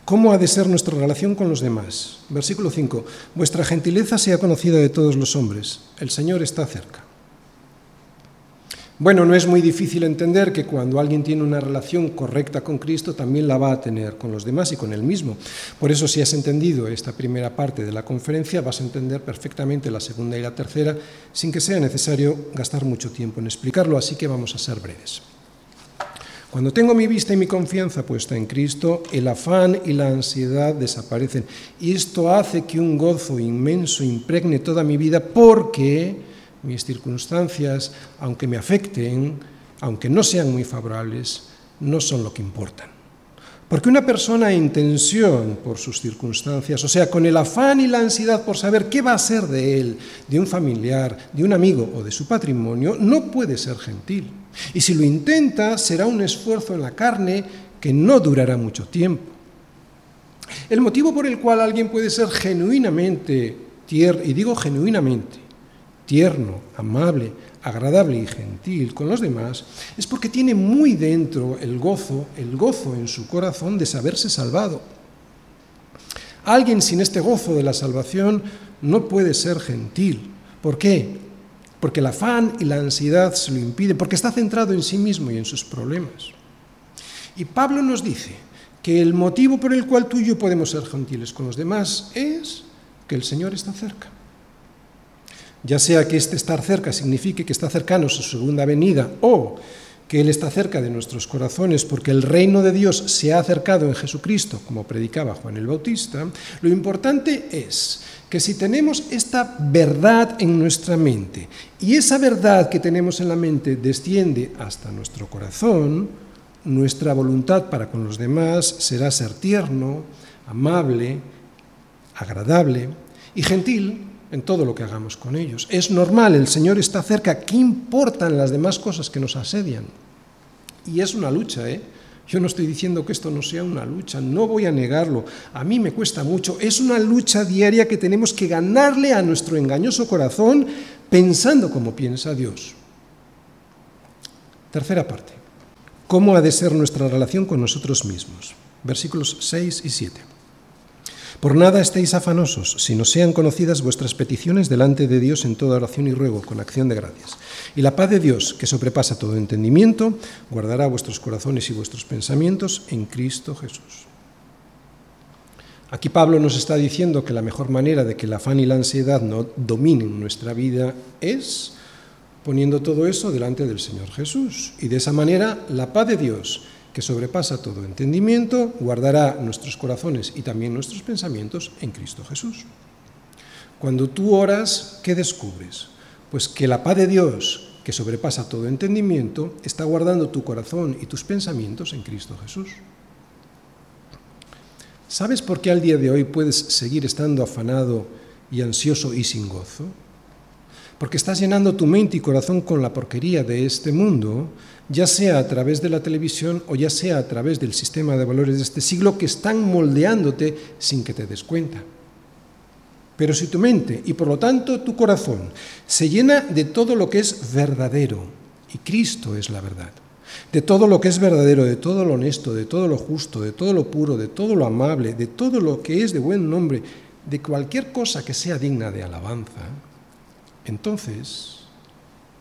¿Cómo ha de ser nuestra relación con los demás? Versículo 5. Vuestra gentileza sea conocida de todos los hombres. El Señor está cerca. Bueno, no es muy difícil entender que cuando alguien tiene una relación correcta con Cristo, también la va a tener con los demás y con él mismo. Por eso, si has entendido esta primera parte de la conferencia, vas a entender perfectamente la segunda y la tercera, sin que sea necesario gastar mucho tiempo en explicarlo, así que vamos a ser breves. Cuando tengo mi vista y mi confianza puesta en Cristo, el afán y la ansiedad desaparecen. Y esto hace que un gozo inmenso impregne toda mi vida porque mis circunstancias, aunque me afecten, aunque no sean muy favorables, no son lo que importan. Porque una persona en tensión por sus circunstancias, o sea, con el afán y la ansiedad por saber qué va a ser de él, de un familiar, de un amigo o de su patrimonio, no puede ser gentil. Y si lo intenta, será un esfuerzo en la carne que no durará mucho tiempo. El motivo por el cual alguien puede ser genuinamente tierno, y digo genuinamente, tierno, amable, agradable y gentil con los demás, es porque tiene muy dentro el gozo, el gozo en su corazón de saberse salvado. Alguien sin este gozo de la salvación no puede ser gentil. ¿Por qué? Porque el afán y la ansiedad se lo impiden, porque está centrado en sí mismo y en sus problemas. Y Pablo nos dice que el motivo por el cual tú y yo podemos ser gentiles con los demás es que el Señor está cerca. Ya sea que este estar cerca signifique que está cercano a su segunda venida o que Él está cerca de nuestros corazones porque el reino de Dios se ha acercado en Jesucristo, como predicaba Juan el Bautista, lo importante es que si tenemos esta verdad en nuestra mente y esa verdad que tenemos en la mente desciende hasta nuestro corazón, nuestra voluntad para con los demás será ser tierno, amable, agradable y gentil en todo lo que hagamos con ellos. Es normal, el Señor está cerca, ¿qué importan las demás cosas que nos asedian? Y es una lucha, ¿eh? Yo no estoy diciendo que esto no sea una lucha, no voy a negarlo, a mí me cuesta mucho, es una lucha diaria que tenemos que ganarle a nuestro engañoso corazón pensando como piensa Dios. Tercera parte, ¿cómo ha de ser nuestra relación con nosotros mismos? Versículos 6 y 7. Por nada estéis afanosos, sino sean conocidas vuestras peticiones delante de Dios en toda oración y ruego, con acción de gracias. Y la paz de Dios, que sobrepasa todo entendimiento, guardará vuestros corazones y vuestros pensamientos en Cristo Jesús. Aquí Pablo nos está diciendo que la mejor manera de que el afán y la ansiedad no dominen nuestra vida es poniendo todo eso delante del Señor Jesús. Y de esa manera la paz de Dios, que sobrepasa todo entendimiento, guardará nuestros corazones y también nuestros pensamientos en Cristo Jesús. Cuando tú oras, ¿qué descubres? Pues que la paz de Dios, que sobrepasa todo entendimiento, está guardando tu corazón y tus pensamientos en Cristo Jesús. ¿Sabes por qué al día de hoy puedes seguir estando afanado y ansioso y sin gozo? Porque estás llenando tu mente y corazón con la porquería de este mundo ya sea a través de la televisión o ya sea a través del sistema de valores de este siglo que están moldeándote sin que te des cuenta. Pero si tu mente y por lo tanto tu corazón se llena de todo lo que es verdadero, y Cristo es la verdad, de todo lo que es verdadero, de todo lo honesto, de todo lo justo, de todo lo puro, de todo lo amable, de todo lo que es de buen nombre, de cualquier cosa que sea digna de alabanza, entonces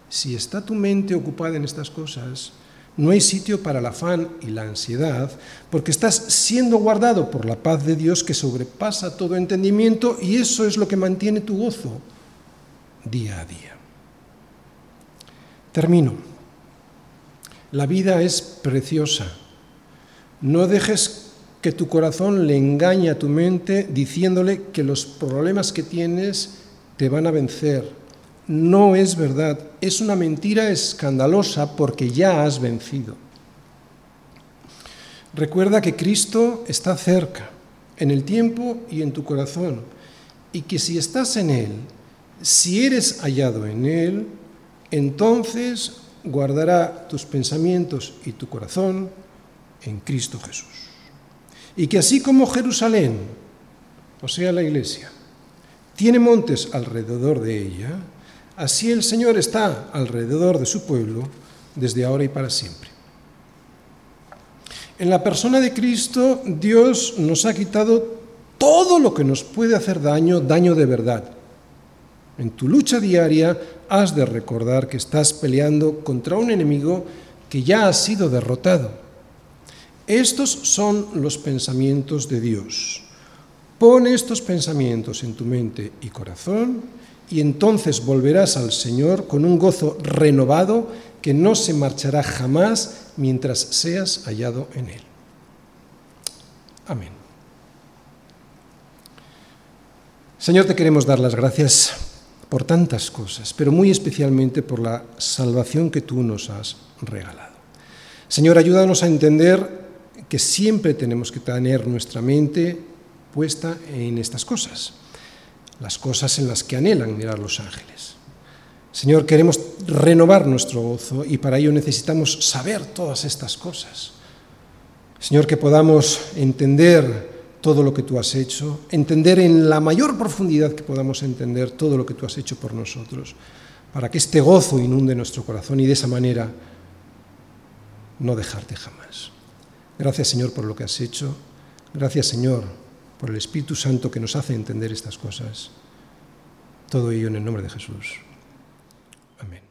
si está tu mente ocupada en estas cosas, no hay sitio para el afán y la ansiedad, porque estás siendo guardado por la paz de Dios que sobrepasa todo entendimiento y eso es lo que mantiene tu gozo día a día. Termino. La vida es preciosa. No dejes que tu corazón le engañe a tu mente diciéndole que los problemas que tienes te van a vencer no es verdad, es una mentira escandalosa porque ya has vencido. Recuerda que Cristo está cerca, en el tiempo y en tu corazón, y que si estás en Él, si eres hallado en Él, entonces guardará tus pensamientos y tu corazón en Cristo Jesús. Y que así como Jerusalén, o sea la iglesia, tiene montes alrededor de ella, Así el Señor está alrededor de su pueblo desde ahora y para siempre. En la persona de Cristo, Dios nos ha quitado todo lo que nos puede hacer daño, daño de verdad. En tu lucha diaria has de recordar que estás peleando contra un enemigo que ya ha sido derrotado. Estos son los pensamientos de Dios. Pon estos pensamientos en tu mente y corazón y entonces volverás al Señor con un gozo renovado que no se marchará jamás mientras seas hallado en Él. Amén. Señor, te queremos dar las gracias por tantas cosas, pero muy especialmente por la salvación que tú nos has regalado. Señor, ayúdanos a entender que siempre tenemos que tener nuestra mente puesta en estas cosas las cosas en las que anhelan mirar los ángeles. Señor, queremos renovar nuestro gozo y para ello necesitamos saber todas estas cosas. Señor, que podamos entender todo lo que tú has hecho, entender en la mayor profundidad que podamos entender todo lo que tú has hecho por nosotros, para que este gozo inunde nuestro corazón y de esa manera no dejarte jamás. Gracias Señor por lo que has hecho. Gracias Señor por el Espíritu Santo que nos hace entender estas cosas. Todo ello en el nombre de Jesús. Amén.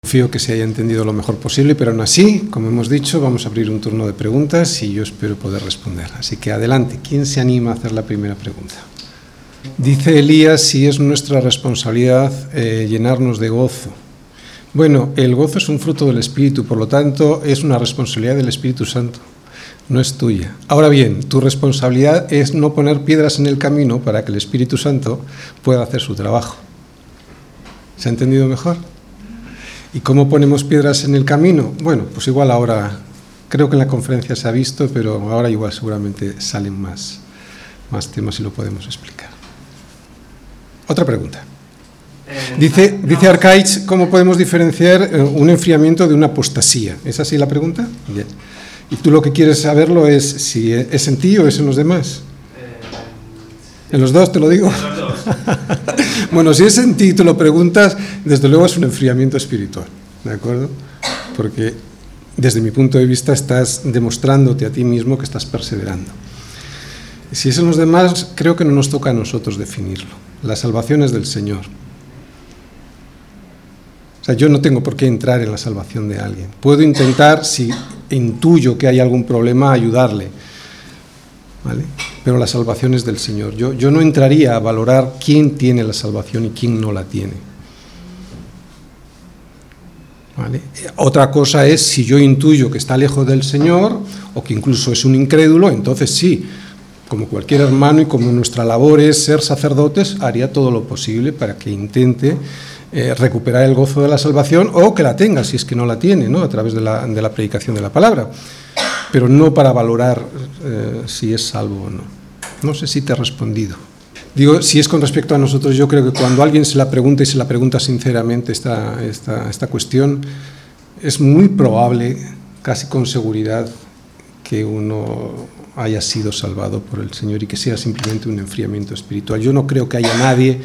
Confío que se haya entendido lo mejor posible, pero aún así, como hemos dicho, vamos a abrir un turno de preguntas y yo espero poder responder. Así que adelante, ¿quién se anima a hacer la primera pregunta? Dice Elías si es nuestra responsabilidad eh, llenarnos de gozo. Bueno, el gozo es un fruto del Espíritu, por lo tanto es una responsabilidad del Espíritu Santo, no es tuya. Ahora bien, tu responsabilidad es no poner piedras en el camino para que el Espíritu Santo pueda hacer su trabajo. ¿Se ha entendido mejor? ¿Y cómo ponemos piedras en el camino? Bueno, pues igual ahora, creo que en la conferencia se ha visto, pero ahora igual seguramente salen más, más temas y lo podemos explicar. Otra pregunta. Eh, dice, dice Arcaich, ¿cómo podemos diferenciar eh, un enfriamiento de una apostasía? ¿Es así la pregunta? Bien. Y tú lo que quieres saberlo es si es en ti o es en los demás. En los dos, te lo digo. bueno, si es en ti y tú lo preguntas, desde luego es un enfriamiento espiritual, ¿de acuerdo? Porque desde mi punto de vista estás demostrándote a ti mismo que estás perseverando. Si es en los demás, creo que no nos toca a nosotros definirlo. La salvación es del Señor. O sea, yo no tengo por qué entrar en la salvación de alguien. Puedo intentar, si intuyo que hay algún problema, ayudarle pero la salvación es del Señor. Yo, yo no entraría a valorar quién tiene la salvación y quién no la tiene. Otra cosa es si yo intuyo que está lejos del Señor o que incluso es un incrédulo, entonces sí, como cualquier hermano y como nuestra labor es ser sacerdotes, haría todo lo posible para que intente eh, recuperar el gozo de la salvación o que la tenga, si es que no la tiene, ¿no? a través de la, predicación de la palabra pero no para valorar eh, si es salvo o no. No sé si te he respondido. Digo, si es con respecto a nosotros, yo creo que cuando alguien se la pregunta y se la pregunta sinceramente esta, esta, esta cuestión, es muy probable, casi con seguridad, que uno haya sido salvado por el Señor y que sea simplemente un enfriamiento espiritual. Yo no creo que haya nadie,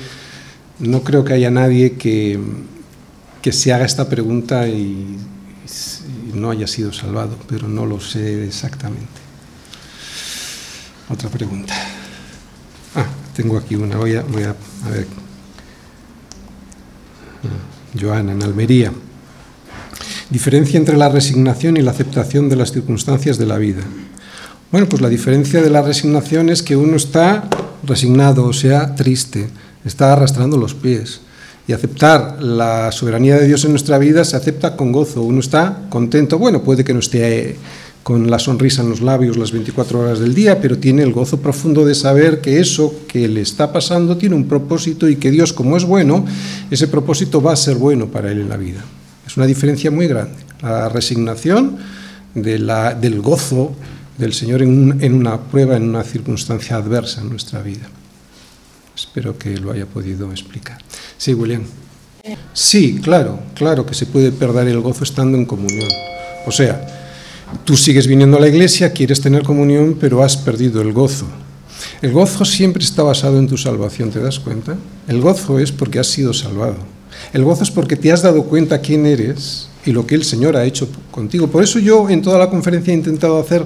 no creo que haya nadie que, que se haga esta pregunta y no haya sido salvado, pero no lo sé exactamente. Otra pregunta. Ah, tengo aquí una, voy a, voy a, ver. Ah, Joana, en Almería. Diferencia entre la resignación y la aceptación de las circunstancias de la vida. Bueno, pues la diferencia de la resignación es que uno está resignado, o sea, triste, está arrastrando los pies y aceptar la soberanía de Dios en nuestra vida se acepta con gozo. Uno está contento, bueno, puede que no esté con la sonrisa en los labios las 24 horas del día, pero tiene el gozo profundo de saber que eso que le está pasando tiene un propósito y que Dios, como es bueno, ese propósito va a ser bueno para él en la vida. Es una diferencia muy grande. La resignación de la, del gozo del Señor en, en una prueba, en una circunstancia adversa en nuestra vida. Espero que lo haya podido explicar. Sí, William. Sí, claro, claro que se puede perder el gozo estando en comunión. O sea, tú sigues viniendo a la iglesia, quieres tener comunión, pero has perdido el gozo. El gozo siempre está basado en tu salvación, ¿te das cuenta? El gozo es porque has sido salvado. El gozo es porque te has dado cuenta quién eres y lo que el Señor ha hecho contigo. Por eso yo en toda la conferencia he intentado hacer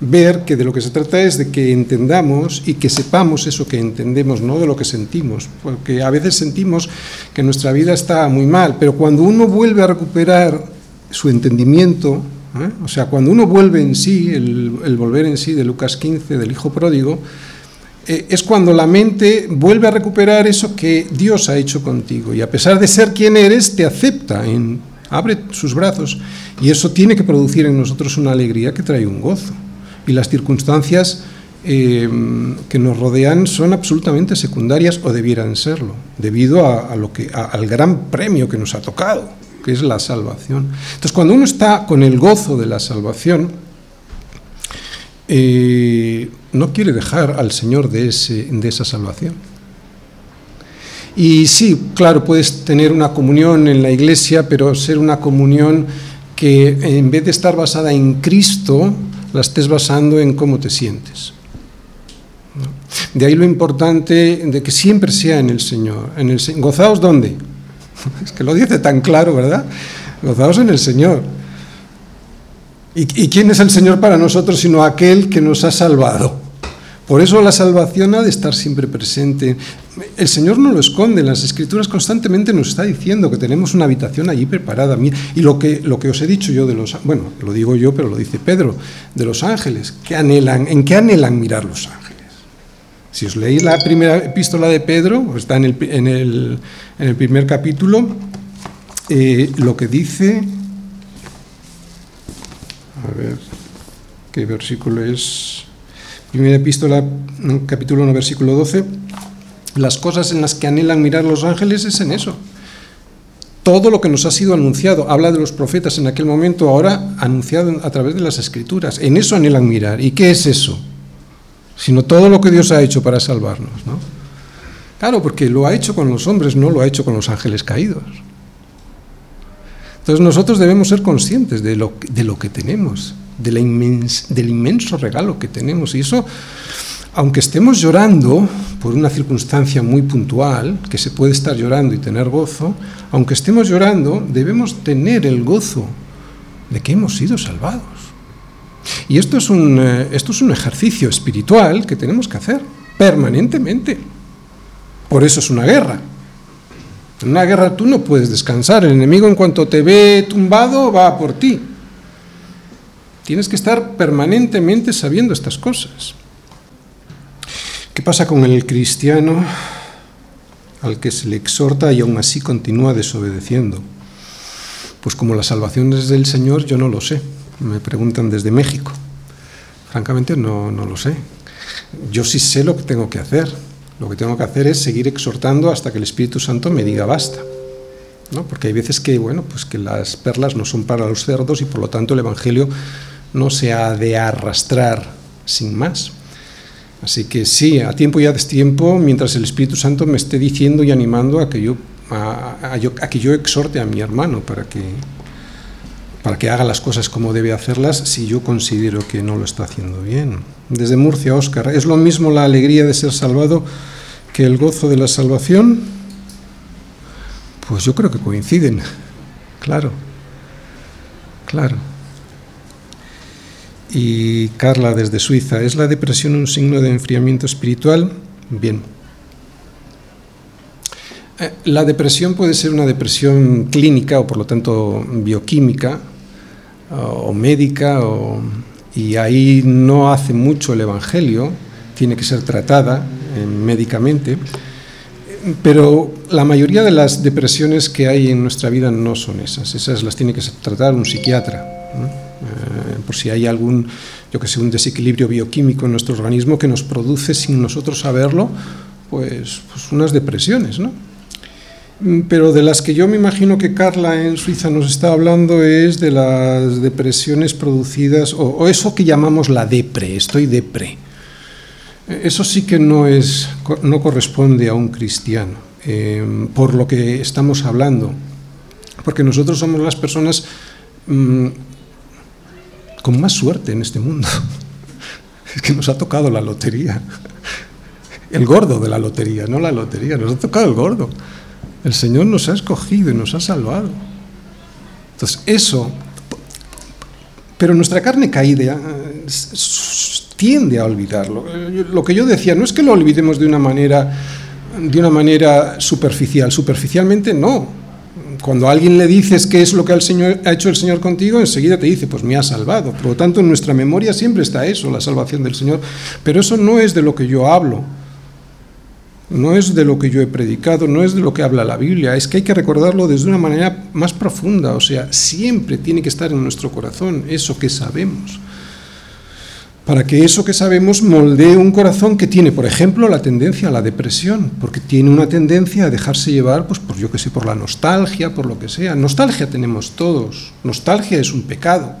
ver que de lo que se trata es de que entendamos y que sepamos eso que entendemos, no de lo que sentimos, porque a veces sentimos que nuestra vida está muy mal, pero cuando uno vuelve a recuperar su entendimiento, ¿eh? o sea, cuando uno vuelve en sí, el, volver en sí de Lucas 15, del Hijo Pródigo, eh, es cuando la mente vuelve a recuperar eso que Dios ha hecho contigo y a pesar de ser quien eres, te acepta, en, abre sus brazos y eso tiene que producir en nosotros una alegría que trae un gozo y las circunstancias eh, que nos rodean son absolutamente secundarias o debieran serlo, debido a, lo que, al gran premio que nos ha tocado, que es la salvación. Entonces, cuando uno está con el gozo de la salvación, eh, no quiere dejar al Señor de, ese, de esa salvación. Y sí, claro, puedes tener una comunión en la iglesia, pero ser una comunión que en vez de estar basada en Cristo, la estés basando en cómo te sientes. De ahí lo importante de que siempre sea en el Señor. En el, ¿Gozaos dónde? Es que lo dice tan claro, ¿verdad? Gozaos en el Señor. ¿Y, ¿Y quién es el Señor para nosotros sino aquel que nos ha salvado? Por eso la salvación ha de estar siempre presente. El Señor no lo esconde, en las Escrituras constantemente nos está diciendo que tenemos una habitación allí preparada. Y lo que, que os he dicho yo de los, bueno, lo digo yo, pero lo dice Pedro, de los ángeles, ¿qué anhelan, ¿en qué anhelan mirar los ángeles? Si os leéis la primera epístola de Pedro, está en el, en el, en el primer capítulo, eh, lo que dice, a ver, ¿qué versículo es? Primera epístola, capítulo 1, versículo 12. Las cosas en las que anhelan mirar los ángeles es en eso. Todo lo que nos ha sido anunciado, habla de los profetas en aquel momento, ahora anunciado a través de las escrituras. En eso anhelan mirar. ¿Y qué es eso? Sino todo lo que Dios ha hecho para salvarnos. ¿no? Claro, porque lo ha hecho con los hombres, no lo ha hecho con los ángeles caídos. Entonces nosotros debemos ser conscientes de lo, de lo que tenemos del inmenso regalo que tenemos. Y eso, aunque estemos llorando por una circunstancia muy puntual, que se puede estar llorando y tener gozo, aunque estemos llorando, debemos tener el gozo de que hemos sido salvados. Y esto es un, eh, esto es un ejercicio espiritual que tenemos que hacer permanentemente. Por eso es una guerra. En una guerra tú no puedes descansar. El enemigo en cuanto te ve tumbado va por ti. Tienes que estar permanentemente sabiendo estas cosas. ¿Qué pasa con el cristiano al que se le exhorta y aún así continúa desobedeciendo? Pues como la salvación es del Señor, yo no lo sé. Me preguntan desde México. Francamente no, no lo sé. Yo sí sé lo que tengo que hacer. Lo que tengo que hacer es seguir exhortando hasta que el Espíritu Santo me diga basta. ¿no? Porque hay veces que, bueno, pues que las perlas no son para los cerdos y por lo tanto el Evangelio no se ha de arrastrar sin más. Así que sí, a tiempo y a destiempo, mientras el Espíritu Santo me esté diciendo y animando a que yo, a, que yo exhorte a mi hermano para que, para que haga las cosas como debe hacerlas si yo considero que no lo está haciendo bien. Desde Murcia, Óscar, ¿es lo mismo la alegría de ser salvado que el gozo de la salvación? Pues yo creo que coinciden, claro, claro. Y Carla desde Suiza, ¿es la depresión un signo de enfriamiento espiritual? Bien. Eh, la depresión puede ser una depresión clínica o por lo tanto bioquímica o médica y ahí no hace mucho el Evangelio, tiene que ser tratada eh, médicamente, pero la mayoría de las depresiones que hay en nuestra vida no son esas, esas las tiene que tratar un psiquiatra. Por si hay algún, yo que sé, un desequilibrio bioquímico en nuestro organismo que nos produce sin nosotros saberlo, pues, pues unas depresiones, ¿no? Mm, pero de las que yo me imagino que Carla en Suiza nos está hablando es de las depresiones producidas, o, eso que llamamos la depre, estoy depre. Eh, eso sí que no, es, no corresponde a un cristiano, eh, por lo que estamos hablando, porque nosotros somos las personas mm, con más suerte en este mundo. Es que nos ha tocado la lotería. El gordo de la lotería, no la lotería, nos ha tocado el gordo. El Señor nos ha escogido y nos ha salvado. Entonces, eso, pero nuestra carne caída eh, tiende a olvidarlo. Lo que yo decía, no es que lo olvidemos de una manera, de una manera superficial, superficialmente no, cuando alguien le dices qué es lo que ha hecho el Señor contigo, enseguida te dice, pues me ha salvado. Por lo tanto, en nuestra memoria siempre está eso, la salvación del Señor. Pero eso no es de lo que yo hablo, no es de lo que yo he predicado, no es de lo que habla la Biblia, es que hay que recordarlo desde una manera más profunda, o sea, siempre tiene que estar en nuestro corazón eso que sabemos para que eso que sabemos moldee un corazón que tiene, por ejemplo, la tendencia a la depresión, porque tiene una tendencia a dejarse llevar, pues por yo que sé, por la nostalgia, por lo que sea. Nostalgia tenemos todos. Nostalgia es un pecado.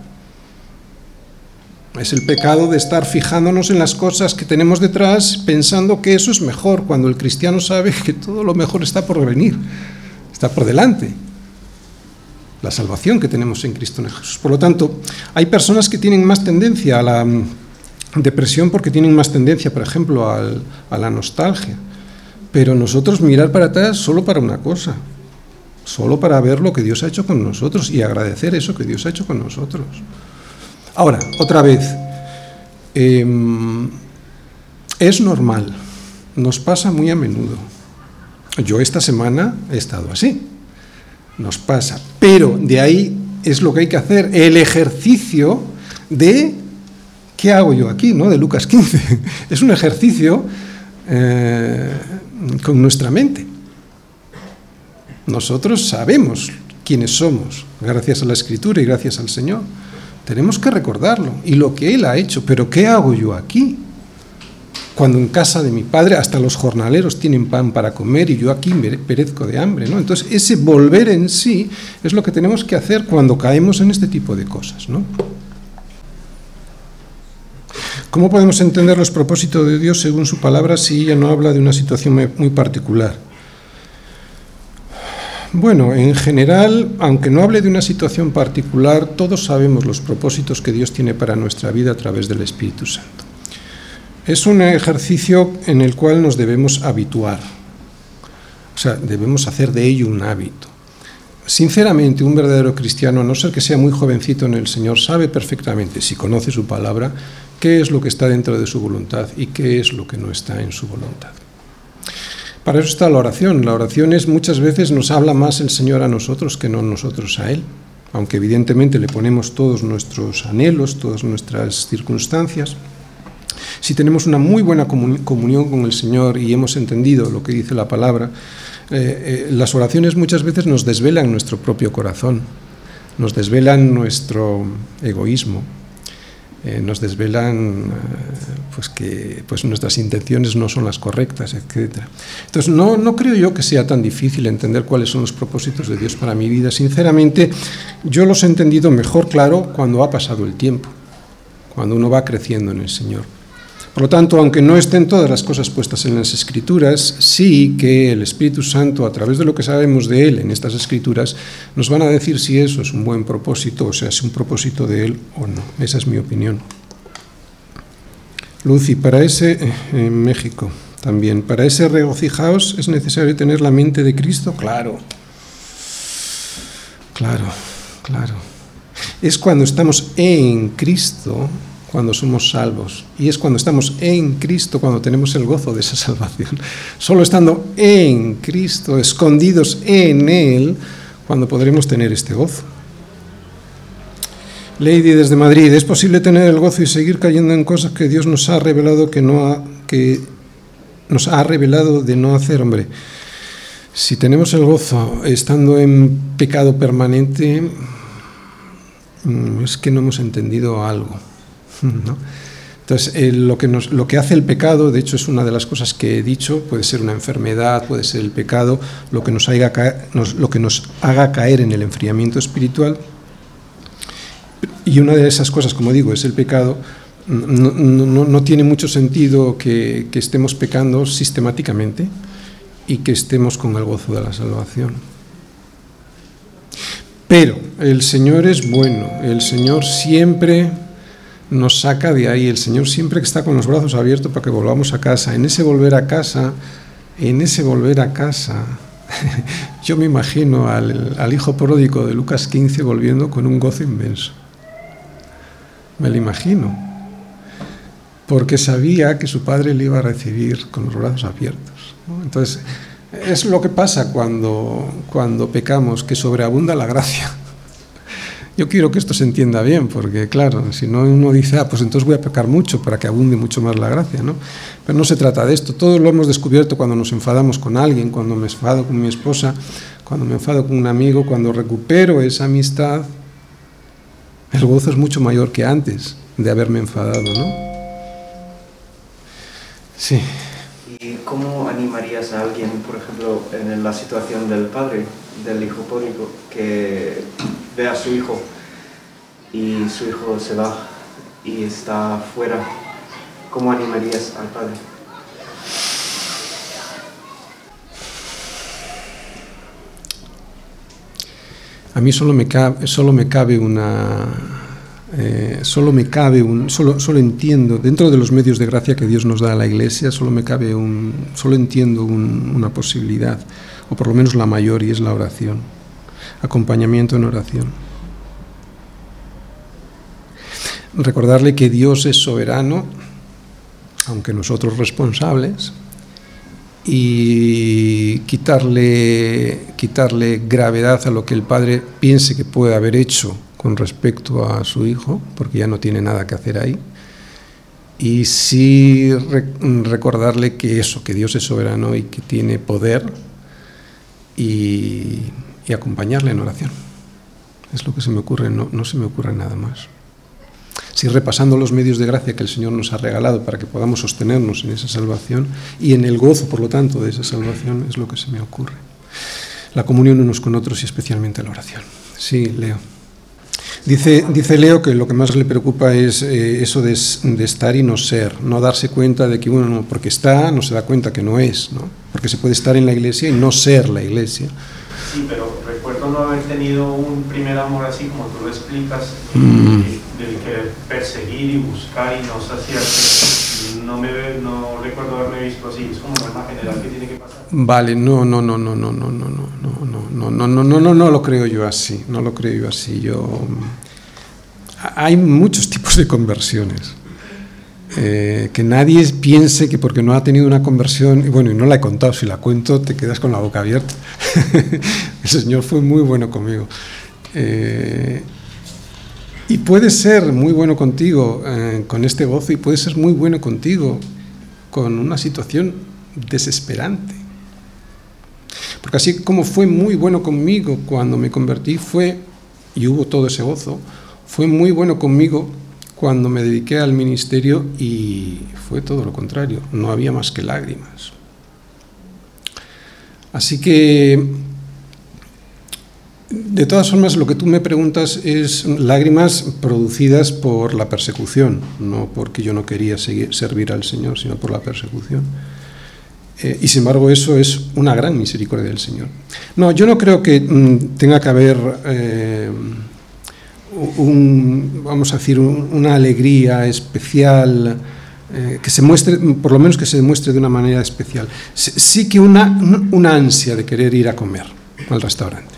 Es el pecado de estar fijándonos en las cosas que tenemos detrás, pensando que eso es mejor, cuando el cristiano sabe que todo lo mejor está por venir, está por delante. La salvación que tenemos en Cristo Jesús. Por lo tanto, hay personas que tienen más tendencia a la depresión porque tienen más tendencia, por ejemplo, a la nostalgia. Pero nosotros mirar para atrás solo para una cosa, solo para ver lo que Dios ha hecho con nosotros y agradecer eso que Dios ha hecho con nosotros. Ahora, otra vez, em, Es normal, nos pasa muy a menudo. Yo esta semana he estado así, nos pasa, pero de ahí es lo que hay que hacer, el ejercicio de ¿qué hago yo aquí? ¿no? De Lucas 15. Es un ejercicio eh, con nuestra mente. Nosotros sabemos quiénes somos, gracias a la Escritura y gracias al Señor. Tenemos que recordarlo y lo que Él ha hecho, pero ¿qué hago yo aquí? Cuando en casa de mi padre hasta los jornaleros tienen pan para comer y yo aquí perezco de hambre, ¿no? Entonces ese volver en sí es lo que tenemos que hacer cuando caemos en este tipo de cosas, ¿no? ¿Cómo podemos entender los propósitos de Dios según su palabra si ella no habla de una situación muy particular? Bueno, en general, aunque no hable de una situación particular, todos sabemos los propósitos que Dios tiene para nuestra vida a través del Espíritu Santo. Es un ejercicio en el cual nos debemos habituar, o sea, debemos hacer de ello un hábito. Sinceramente, un verdadero cristiano, a no ser que sea muy jovencito en el Señor, sabe perfectamente, si conoce su palabra, qué es lo que está dentro de su voluntad y qué es lo que no está en su voluntad. Para eso está la oración. La oración es muchas veces nos habla más el Señor a nosotros que no nosotros a Él. Aunque evidentemente le ponemos todos nuestros anhelos, todas nuestras circunstancias. Si tenemos una muy buena comunión con el Señor y hemos entendido lo que dice la palabra, eh, eh, las oraciones muchas veces nos desvelan nuestro propio corazón, nos desvelan nuestro egoísmo, eh, nos desvelan pues que pues nuestras intenciones no son las correctas, etc. Entonces, no, no creo yo que sea tan difícil entender cuáles son los propósitos de Dios para mi vida. Sinceramente, yo los he entendido mejor, claro, cuando ha pasado el tiempo, cuando uno va creciendo en el Señor. Por lo tanto, aunque no estén todas las cosas puestas en las escrituras, sí que el Espíritu Santo, a través de lo que sabemos de Él en estas escrituras, nos van a decir si eso es un buen propósito, o sea, es un propósito de Él o no. Esa es mi opinión. Lucy, para ese, eh, en México también, para ese regocijaos es necesario tener la mente de Cristo, claro. Claro, claro. Es cuando estamos en Cristo cuando somos salvos. Y es cuando estamos en Cristo, cuando tenemos el gozo de esa salvación. Solo estando en Cristo, escondidos en Él, cuando podremos tener este gozo. Lady desde Madrid, ¿es posible tener el gozo y seguir cayendo en cosas que Dios nos ha revelado que no que nos ha revelado de no hacer, hombre? Si tenemos el gozo estando en pecado permanente, mm, es que no hemos entendido algo. Entonces, eh, lo, que hace el pecado, de hecho es una de las cosas que he dicho, puede ser una enfermedad, puede ser el pecado, lo que nos haga caer, lo que nos haga caer en el enfriamiento espiritual. Y una de esas cosas, como digo, es el pecado. No, tiene mucho sentido que estemos pecando sistemáticamente y que estemos con el gozo de la salvación. Pero el Señor es bueno, el Señor siempre nos saca de ahí. El Señor siempre que está con los brazos abiertos para que volvamos a casa. En ese volver a casa, en ese volver a casa, yo me imagino al, hijo pródigo de Lucas 15 volviendo con un gozo inmenso. Me lo imagino. Porque sabía que su padre le iba a recibir con los brazos abiertos. Entonces, es lo que pasa cuando, cuando pecamos, que sobreabunda la gracia. Yo quiero que esto se entienda bien, porque claro, si no uno dice, ah, pues entonces voy a pecar mucho para que abunde mucho más la gracia, ¿no? Pero no se trata de esto. Todo lo hemos descubierto cuando nos enfadamos con alguien, cuando me enfado con mi esposa, cuando me enfado con un amigo, cuando recupero esa amistad, el gozo es mucho mayor que antes de haberme enfadado, ¿no? Sí. ¿Y cómo animarías a alguien, por ejemplo, en la situación del padre, del hijo público, que ve a su hijo y su hijo se va y está fuera, ¿cómo animarías al padre? A mí solo me cabe, solo me cabe una, eh, solo me cabe un, solo, solo entiendo dentro de los medios de gracia que Dios nos da a la Iglesia, solo me cabe un, solo entiendo una posibilidad, o por lo menos la mayor, y es la oración acompañamiento en oración. Recordarle que Dios es soberano aunque nosotros responsables, y quitarle, quitarle gravedad a lo que el padre piense que puede haber hecho con respecto a su hijo, porque ya no tiene nada que hacer ahí. Y sí recordarle que eso, que Dios es soberano y que tiene poder y, acompañarle en oración. Es lo que se me ocurre, no, no se me ocurre nada más. Si repasando los medios de gracia que el Señor nos ha regalado para que podamos sostenernos en esa salvación y en el gozo, por lo tanto, de esa salvación, es lo que se me ocurre. La comunión unos con otros y especialmente la oración. Sí, Leo. Dice, dice Leo que lo que más le preocupa es eh, eso de, estar y no ser, no darse cuenta de que uno, porque está, no se da cuenta que no es, ¿no? porque se puede estar en la iglesia y no ser la iglesia. Sí, pero recuerdo no haber tenido un primer amor así como tú lo explicas, mm. del que perseguir y buscar y no saciarse. No, me, no recuerdo haberme visto así, es como una general que tiene que pasar. Vale, no, no, no, no, no, no, no, no, no, no, no, no, no, no, no lo creo yo así, no lo creo yo así. Yo hay muchos tipos de conversiones. Eh, que nadie piense que porque no ha tenido una conversión, y bueno, y no la he contado, si la cuento te quedas con la boca abierta. El Señor fue muy bueno conmigo. Eh, y puede ser muy bueno contigo eh, con este gozo y puede ser muy bueno contigo con una situación desesperante. Porque así como fue muy bueno conmigo cuando me convertí, fue, y hubo todo ese gozo, fue muy bueno conmigo cuando me dediqué al ministerio y fue todo lo contrario, no había más que lágrimas. Así que, de todas formas, lo que tú me preguntas es lágrimas producidas por la persecución, no porque yo no quería seguir, servir al Señor, sino por la persecución. Eh, y sin embargo, eso es una gran misericordia del Señor. No, yo no creo que mm, tenga que haber... Eh, un, vamos a decir, una alegría especial, eh, que se muestre, por lo menos que se demuestre de una manera especial. Sí que una, una ansia de querer ir a comer al restaurante.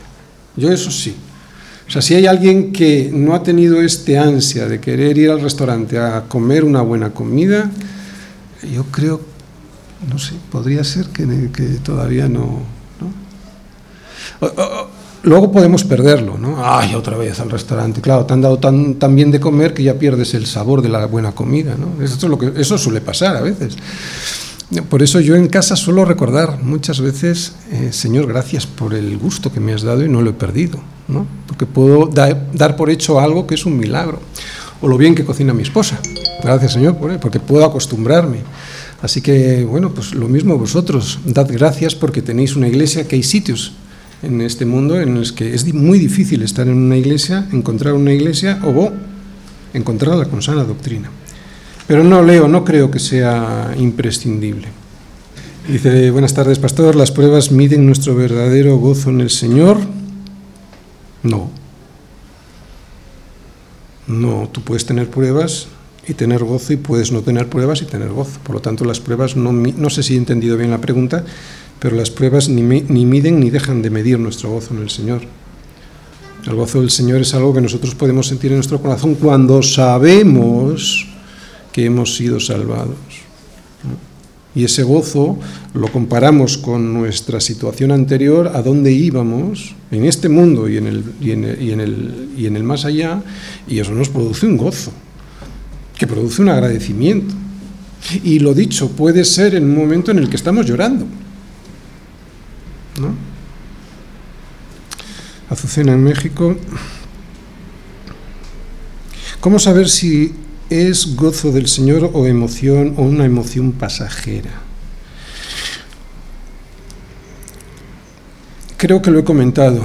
Yo eso sí. O sea, si hay alguien que no ha tenido este ansia de querer ir al restaurante a comer una buena comida, yo creo, no sé, podría ser que, que todavía no. ¿no? Luego podemos perderlo, ¿no? Ay, otra vez al restaurante. Claro, te han dado tan, tan bien de comer que ya pierdes el sabor de la buena comida, ¿no? Eso, suele pasar a veces. Por eso yo en casa suelo recordar muchas veces, eh, Señor, gracias por el gusto que me has dado y no lo he perdido, ¿no? Porque puedo dar por hecho algo que es un milagro. O lo bien que cocina mi esposa. Gracias, Señor, por porque puedo acostumbrarme. Así que, bueno, pues lo mismo vosotros. Dad gracias porque tenéis una iglesia que hay sitios en este mundo en el que es muy difícil estar en una iglesia, encontrar una iglesia o encontrarla con sana doctrina. Pero no leo, no creo que sea imprescindible. Dice, buenas tardes, pastor, ¿las pruebas miden nuestro verdadero gozo en el Señor? No. No, tú puedes tener pruebas y tener gozo y puedes no tener pruebas y tener gozo. Por lo tanto, las pruebas, no, no sé si he entendido bien la pregunta, pero las pruebas ni, miden ni dejan de medir nuestro gozo en el Señor. El gozo del Señor es algo que nosotros podemos sentir en nuestro corazón cuando sabemos que hemos sido salvados. Y ese gozo lo comparamos con nuestra situación anterior, a dónde íbamos, en este mundo y en el, y en el, y en el, y en el más allá, y eso nos produce un gozo, que produce un agradecimiento. Y lo dicho, puede ser en un momento en el que estamos llorando. ¿No? Azucena en México. ¿Cómo saber si es gozo del Señor o emoción o una emoción pasajera? Creo que lo he comentado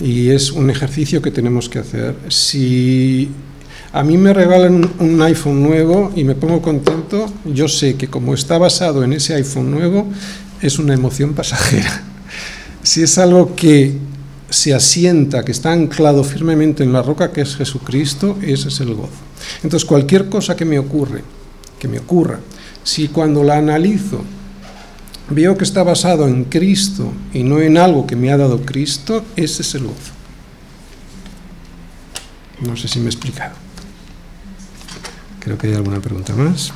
y es un ejercicio que tenemos que hacer. Si a mí me regalan un iPhone nuevo y me pongo contento, yo sé que como está basado en ese iPhone nuevo, es una emoción pasajera si es algo que se asienta, que está anclado firmemente en la roca que es Jesucristo, ese es el gozo. Entonces, cualquier cosa que me ocurre, que me ocurra, si cuando la analizo veo que está basado en Cristo y no en algo que me ha dado Cristo, ese es el gozo. No sé si me he explicado. Creo que hay alguna pregunta más.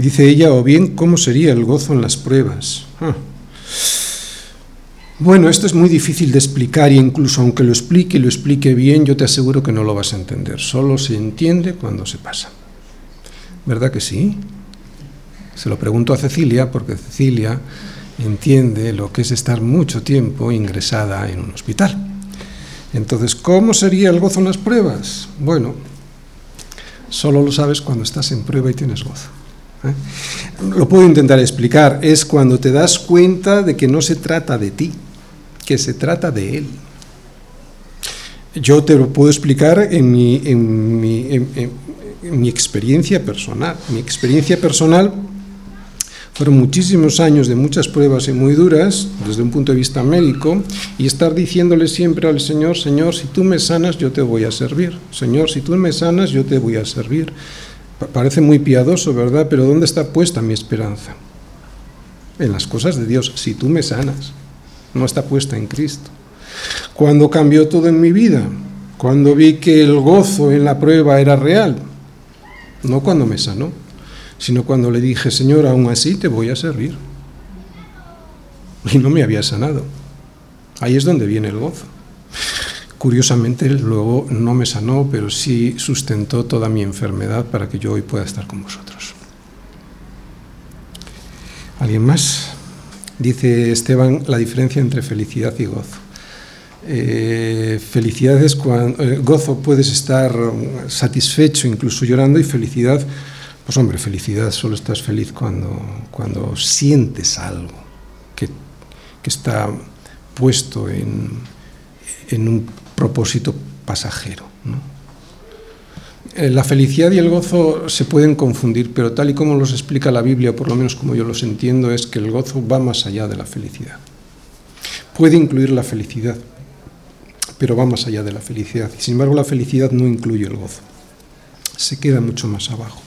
Dice ella, o bien, ¿cómo sería el gozo en las pruebas? Ah. Bueno, esto es muy difícil de explicar y incluso aunque lo explique y lo explique bien, yo te aseguro que no lo vas a entender. Solo se entiende cuando se pasa. ¿Verdad que sí? Se lo pregunto a Cecilia porque Cecilia entiende lo que es estar mucho tiempo ingresada en un hospital. Entonces, ¿cómo sería el gozo en las pruebas? Bueno, solo lo sabes cuando estás en prueba y tienes gozo. Lo puedo intentar explicar. Es cuando te das cuenta de que no se trata de ti, que se trata de Él. Yo te lo puedo explicar en mi, en, mi experiencia personal. Mi experiencia personal fueron muchísimos años de muchas pruebas y muy duras desde un punto de vista médico y estar diciéndole siempre al Señor, Señor, si tú me sanas, yo te voy a servir. Señor, si tú me sanas, yo te voy a servir. Parece muy piadoso, ¿verdad? Pero ¿dónde está puesta mi esperanza? En las cosas de Dios. Si tú me sanas no está puesta en Cristo. Cuando cambió todo en mi vida, cuando vi que el gozo en la prueba era real, no cuando me sanó, sino cuando le dije, Señor, aún así te voy a servir. Y no me había sanado. Ahí es donde viene el gozo. Curiosamente, luego no me sanó, pero sí sustentó toda mi enfermedad para que yo hoy pueda estar con vosotros. ¿Alguien más? Dice Esteban la diferencia entre felicidad y gozo. Eh, felicidad es cuando, eh, gozo puedes estar satisfecho, incluso llorando, y felicidad, pues hombre, felicidad solo estás feliz cuando, cuando sientes algo que, que está puesto en, en, un propósito pasajero. Eh, la felicidad y el gozo se pueden confundir, pero tal y como los explica la Biblia, por lo menos como yo los entiendo, es que el gozo va más allá de la felicidad. Puede incluir la felicidad, pero va más allá de la felicidad. Sin embargo, la felicidad no incluye el gozo. Se queda mucho más abajo.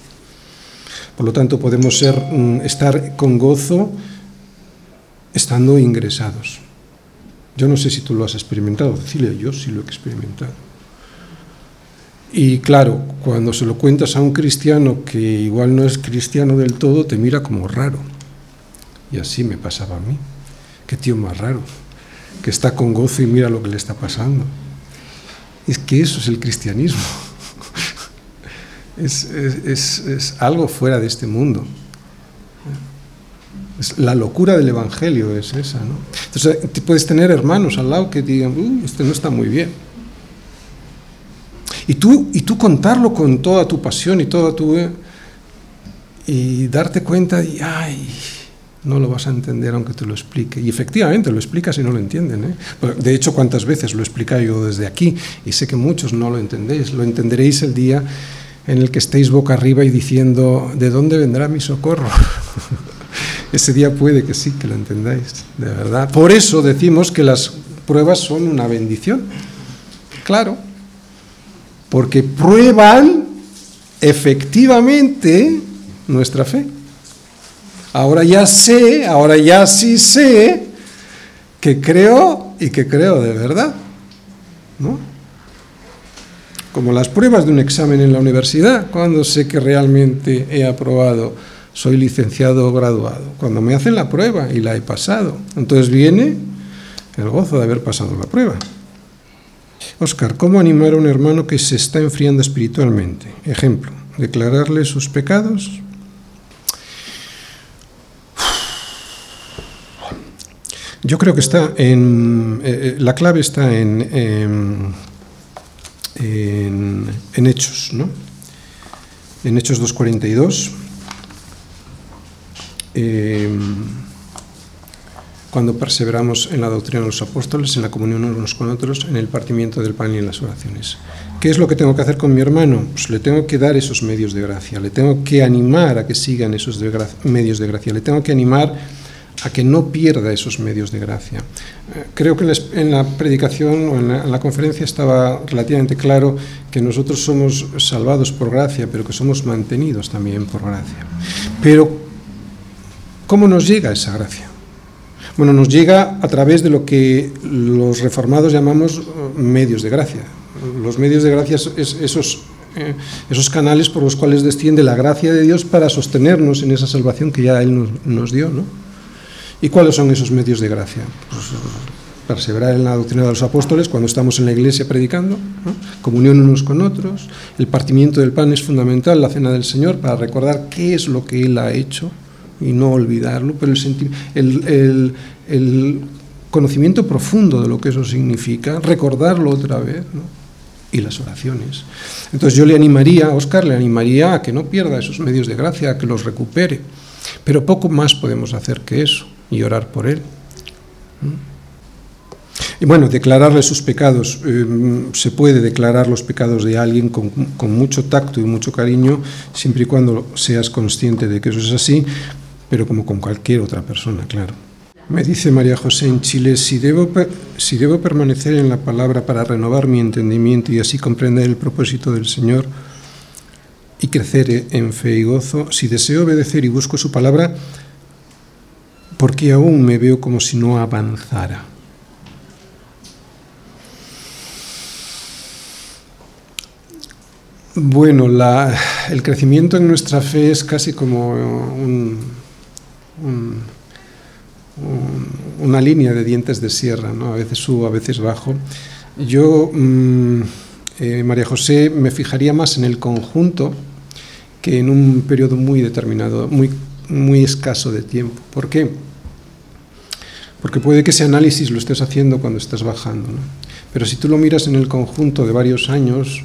Por lo tanto, podemos ser, mm, estar con gozo estando ingresados. Yo no sé si tú lo has experimentado, Cecilia, yo sí lo he experimentado. Y claro, cuando se lo cuentas a un cristiano que igual no es cristiano del todo, te mira como raro. Y así me pasaba a mí. Qué tío más raro, que está con gozo y mira lo que le está pasando. Es que eso es el cristianismo. Es, es, es, algo fuera de este mundo. La locura del Evangelio es esa. ¿no? Entonces, puedes tener hermanos al lado que digan, Uy, este no está muy bien. Y tú, y tú contarlo con toda tu pasión y toda tu... y darte cuenta y, ay, no lo vas a entender aunque te lo explique. Y efectivamente lo explicas y no lo entienden. ¿eh? De hecho, cuántas veces lo he explicado yo desde aquí y sé que muchos no lo entendéis. Lo entenderéis el día en el que estéis boca arriba y diciendo, ¿de dónde vendrá mi socorro? Ese día puede que sí, que lo entendáis, de verdad. Por eso decimos que las pruebas son una bendición. Claro, porque prueban efectivamente nuestra fe. Ahora ya sé, ahora ya sí sé que creo y que creo de verdad. ¿no? Como las pruebas de un examen en la universidad, cuando sé que realmente he aprobado, soy licenciado graduado, cuando me hacen la prueba y la he pasado. Entonces viene el gozo de haber pasado la prueba. Oscar, ¿cómo animar a un hermano que se está enfriando espiritualmente? Ejemplo, declararle sus pecados. Yo creo que está en. Eh, eh, la clave está en, en, en, Hechos, ¿no? En Hechos 2.42. Eh, cuando perseveramos en la doctrina de los apóstoles, en la comunión unos con otros, en el partimiento del pan y en las oraciones. ¿Qué es lo que tengo que hacer con mi hermano? Pues le tengo que dar esos medios de gracia, le tengo que animar a que sigan esos medios de gracia, le tengo que animar a que no pierda esos medios de gracia. Eh, creo que en la predicación o en la, conferencia estaba relativamente claro que nosotros somos salvados por gracia, pero que somos mantenidos también por gracia. Pero, ¿cómo nos llega esa gracia? Bueno, nos llega a través de lo que los reformados llamamos medios de gracia. Los medios de gracia es esos, eh, esos canales por los cuales desciende la gracia de Dios para sostenernos en esa salvación que ya Él nos, dio. ¿no? ¿Y cuáles son esos medios de gracia? Pues, perseverar en la doctrina de los apóstoles cuando estamos en la iglesia predicando, comunión unos con otros, el partimiento del pan es fundamental, la cena del Señor, para recordar qué es lo que Él ha hecho y no olvidarlo, pero el, el, conocimiento profundo de lo que eso significa, recordarlo otra vez, y las oraciones. Entonces yo le animaría, Oscar le animaría a que no pierda esos medios de gracia, a que los recupere, pero poco más podemos hacer que eso y orar por él. Y bueno, declararle sus pecados. Eh, se puede declarar los pecados de alguien con, mucho tacto y mucho cariño, siempre y cuando seas consciente de que eso es así, pero como con cualquier otra persona, claro. Me dice María José en Chile, si debo, si debo permanecer en la palabra para renovar mi entendimiento y así comprender el propósito del Señor y crecer en fe y gozo, si deseo obedecer y busco su palabra, porque aún me veo como si no avanzara. Bueno, el crecimiento en nuestra fe es casi como una línea de dientes de sierra, ¿no? a veces subo, a veces bajo. Yo, mm, eh, María José, me fijaría más en el conjunto que en un periodo muy determinado, muy, muy escaso de tiempo. ¿Por qué? Porque puede que ese análisis lo estés haciendo cuando estás bajando, ¿no? pero si tú lo miras en el conjunto de varios años,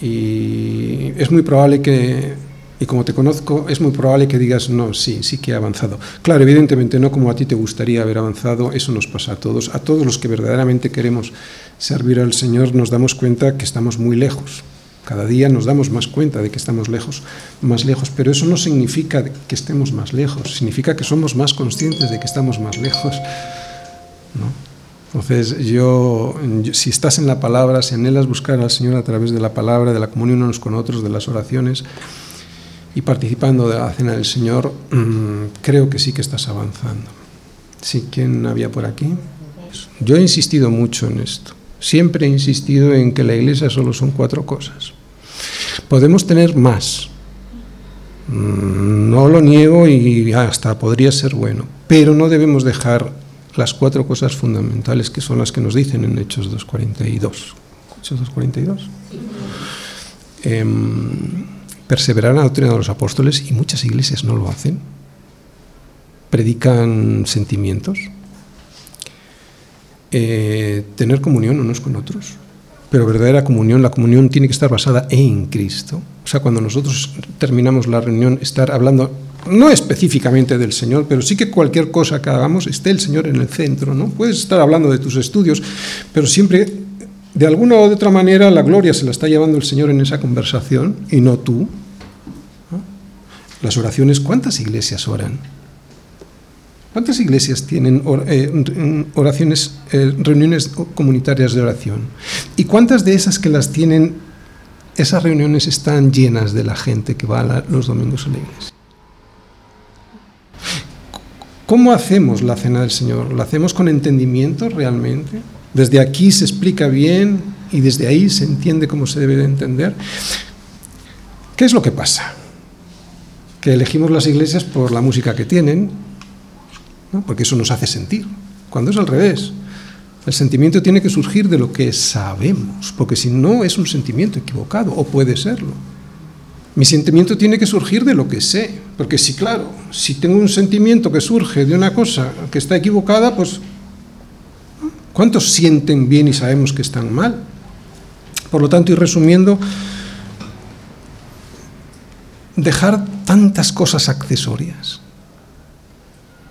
es muy probable que, y como te conozco, es muy probable que digas, no, sí, sí que he avanzado. Claro, evidentemente no como a ti te gustaría haber avanzado, eso nos pasa a todos. A todos los que verdaderamente queremos servir al Señor nos damos cuenta que estamos muy lejos. Cada día nos damos más cuenta de que estamos lejos, más lejos, pero eso no significa que estemos más lejos, significa que somos más conscientes de que estamos más lejos. ¿no? Entonces, yo, si estás en la palabra, si anhelas buscar al Señor a través de la palabra, de la comunión unos con otros, de las oraciones y participando de la cena del Señor, mm, creo que sí que estás avanzando. Sí, ¿quién había por aquí? Yo he insistido mucho en esto. Siempre he insistido en que la iglesia solo son cuatro cosas. Podemos tener más. Mm, no lo niego y hasta podría ser bueno, pero no debemos dejar las cuatro cosas fundamentales que son las que nos dicen en Hechos 2.42. Hechos 2.42. Eh, perseverar en la doctrina de los apóstoles y muchas iglesias no lo hacen. Predican sentimientos. Eh, tener comunión unos con otros. Pero verdadera comunión, la comunión tiene que estar basada en Cristo. O sea, cuando nosotros terminamos la reunión, estar hablando no específicamente del Señor, pero sí que cualquier cosa que hagamos esté el Señor en el centro, ¿no? Puedes estar hablando de tus estudios, pero siempre, de alguna u otra manera, la gloria se la está llevando el Señor en esa conversación y no tú. Las oraciones, ¿cuántas iglesias oran? ¿Cuántas iglesias tienen eh, oraciones, eh, reuniones comunitarias de oración? ¿Y cuántas de esas que las tienen, esas reuniones están llenas de la gente que va los domingos a la iglesia? ¿Cómo hacemos la cena del Señor? ¿La hacemos con entendimiento realmente? Desde aquí se explica bien y desde ahí se entiende cómo se debe de entender. ¿Qué es lo que pasa? Que elegimos las iglesias por la música que tienen, porque eso nos hace sentir, cuando es al revés. El sentimiento tiene que surgir de lo que sabemos, porque si no es un sentimiento equivocado, o puede serlo. Mi sentimiento tiene que surgir de lo que sé, porque si, claro, si tengo un sentimiento que surge de una cosa que está equivocada, pues ¿cuántos sienten bien y sabemos que están mal? Por lo tanto, y resumiendo, dejar tantas cosas accesorias.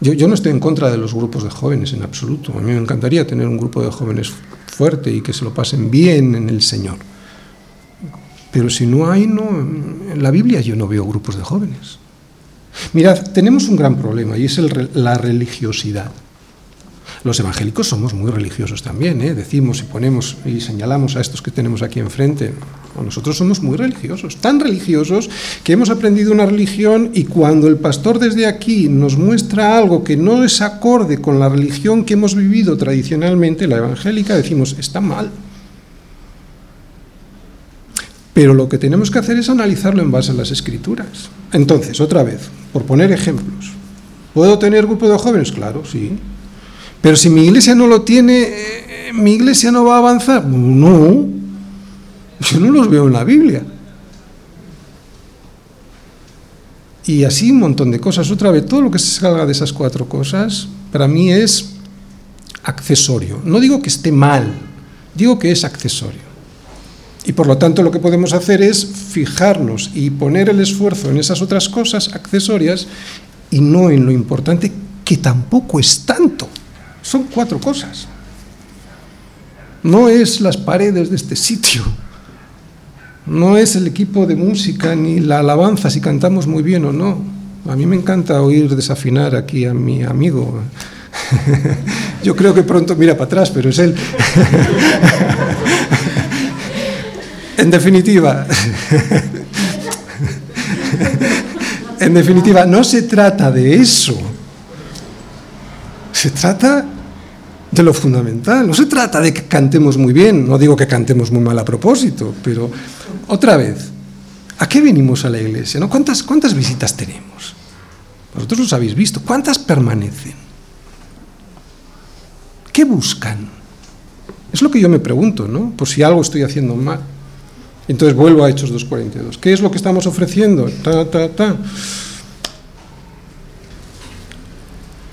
Yo, no estoy en contra de los grupos de jóvenes en absoluto. A mí me encantaría tener un grupo de jóvenes fuerte y que se lo pasen bien en el Señor. Pero si no hay, no, en la Biblia yo no veo grupos de jóvenes. Mirad, tenemos un gran problema y es la religiosidad. Los evangélicos somos muy religiosos también, ¿eh? decimos y ponemos y señalamos a estos que tenemos aquí enfrente. Nosotros somos muy religiosos, tan religiosos que hemos aprendido una religión y cuando el pastor desde aquí nos muestra algo que no es acorde con la religión que hemos vivido tradicionalmente, la evangélica, decimos, está mal. Pero lo que tenemos que hacer es analizarlo en base a las escrituras. Entonces, otra vez, por poner ejemplos, ¿puedo tener grupo de jóvenes? Claro, sí. Pero si mi iglesia no lo tiene, eh, ¿mi iglesia no va a avanzar? No, yo no los veo en la Biblia. Y así un montón de cosas. Otra vez, todo lo que se salga de esas cuatro cosas, para mí es accesorio. No digo que esté mal, digo que es accesorio. Y por lo tanto lo que podemos hacer es fijarnos y poner el esfuerzo en esas otras cosas accesorias y no en lo importante, que tampoco es tanto. Son cuatro cosas. No es las paredes de este sitio, no es el equipo de música ni la alabanza si cantamos muy bien o no. A mí me encanta oír desafinar aquí a mi amigo. Yo creo que pronto mira para atrás, pero es él. En definitiva, en definitiva, no se trata de eso. Se trata lo fundamental. No se trata de que cantemos muy bien, no digo que cantemos muy mal a propósito, pero otra vez, ¿a qué venimos a la iglesia? ¿no? ¿Cuántas, ¿Cuántas visitas tenemos? Vosotros los habéis visto. ¿Cuántas permanecen? ¿Qué buscan? Es lo que yo me pregunto, ¿no? Por si algo estoy haciendo mal. Entonces vuelvo a Hechos 2.42. ¿Qué es lo que estamos ofreciendo? Ta, ta, ta.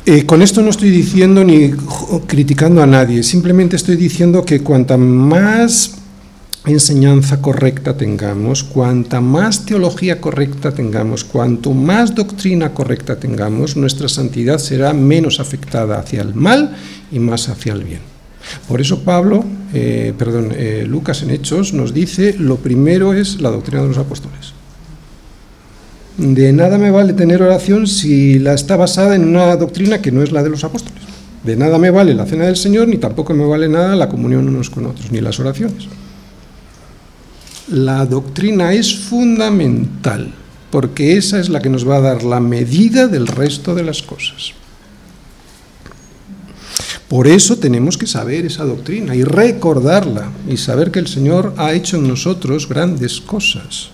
Eh, con esto no estoy diciendo ni criticando a nadie, simplemente estoy diciendo que cuanta más enseñanza correcta tengamos, cuanta más teología correcta tengamos, cuanto más doctrina correcta tengamos, nuestra santidad será menos afectada hacia el mal y más hacia el bien. Por eso Pablo, eh, perdón, eh, Lucas en Hechos nos dice, lo primero es la doctrina de los apóstoles. De nada me vale tener oración si la está basada en una doctrina que no es la de los apóstoles. De nada me vale la cena del Señor, ni tampoco me vale nada la comunión unos con otros, ni las oraciones. La doctrina es fundamental, porque esa es la que nos va a dar la medida del resto de las cosas. Por eso tenemos que saber esa doctrina y recordarla y saber que el Señor ha hecho en nosotros grandes cosas.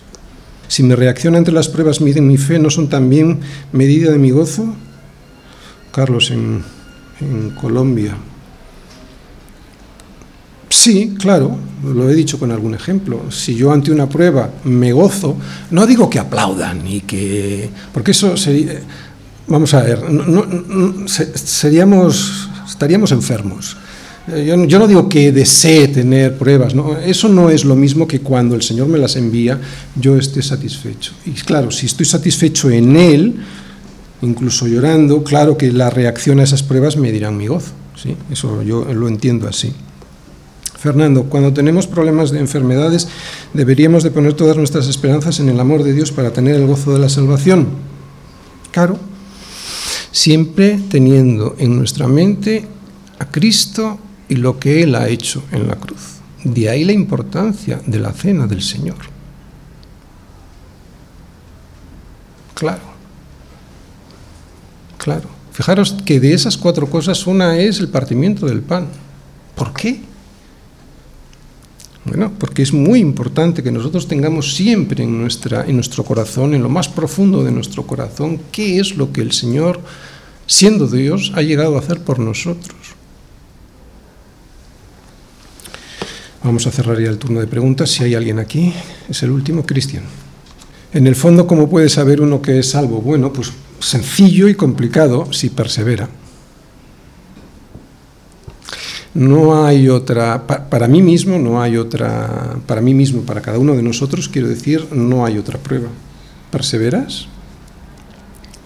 Si mi reacción ante las pruebas mi fe, ¿no son también medida de mi gozo? Carlos, en, en Colombia. Sí, claro, lo he dicho con algún ejemplo. Si yo ante una prueba me gozo, no digo que aplaudan y que... porque eso sería... Vamos a ver, seríamos estaríamos enfermos. Yo, no digo que desee tener pruebas, eso no es lo mismo que cuando el Señor me las envía, yo esté satisfecho. Y claro, si estoy satisfecho en Él, incluso llorando, claro que la reacción a esas pruebas me dirán mi gozo. ¿sí? Eso yo lo entiendo así. Fernando, cuando tenemos problemas de enfermedades, deberíamos de poner todas nuestras esperanzas en el amor de Dios para tener el gozo de la salvación. Claro, siempre teniendo en nuestra mente a Cristo y lo que Él ha hecho en la cruz. De ahí la importancia de la cena del Señor. Claro, claro. Fijaros que de esas cuatro cosas una es el partimiento del pan. ¿Por qué? Bueno, porque es muy importante que nosotros tengamos siempre en, nuestra, en nuestro corazón, en lo más profundo de nuestro corazón, qué es lo que el Señor, siendo Dios, ha llegado a hacer por nosotros. Vamos a cerrar ya el turno de preguntas. Si hay alguien aquí, es el último, Cristian. En el fondo, ¿cómo puede saber uno que es salvo? Bueno, pues sencillo y complicado si persevera. No hay otra, para mí mismo no hay otra, para mí mismo, para cada uno de nosotros, quiero decir, no hay otra prueba. ¿Perseveras?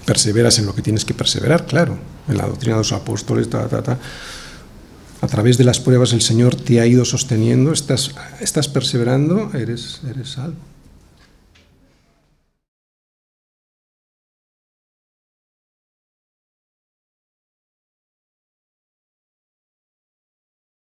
Perseveras en lo que tienes que perseverar, claro, en la doctrina de los apóstoles, ta, ta, ta. A través de las pruebas el Señor te ha ido sosteniendo, estás, estás perseverando, eres, eres salvo.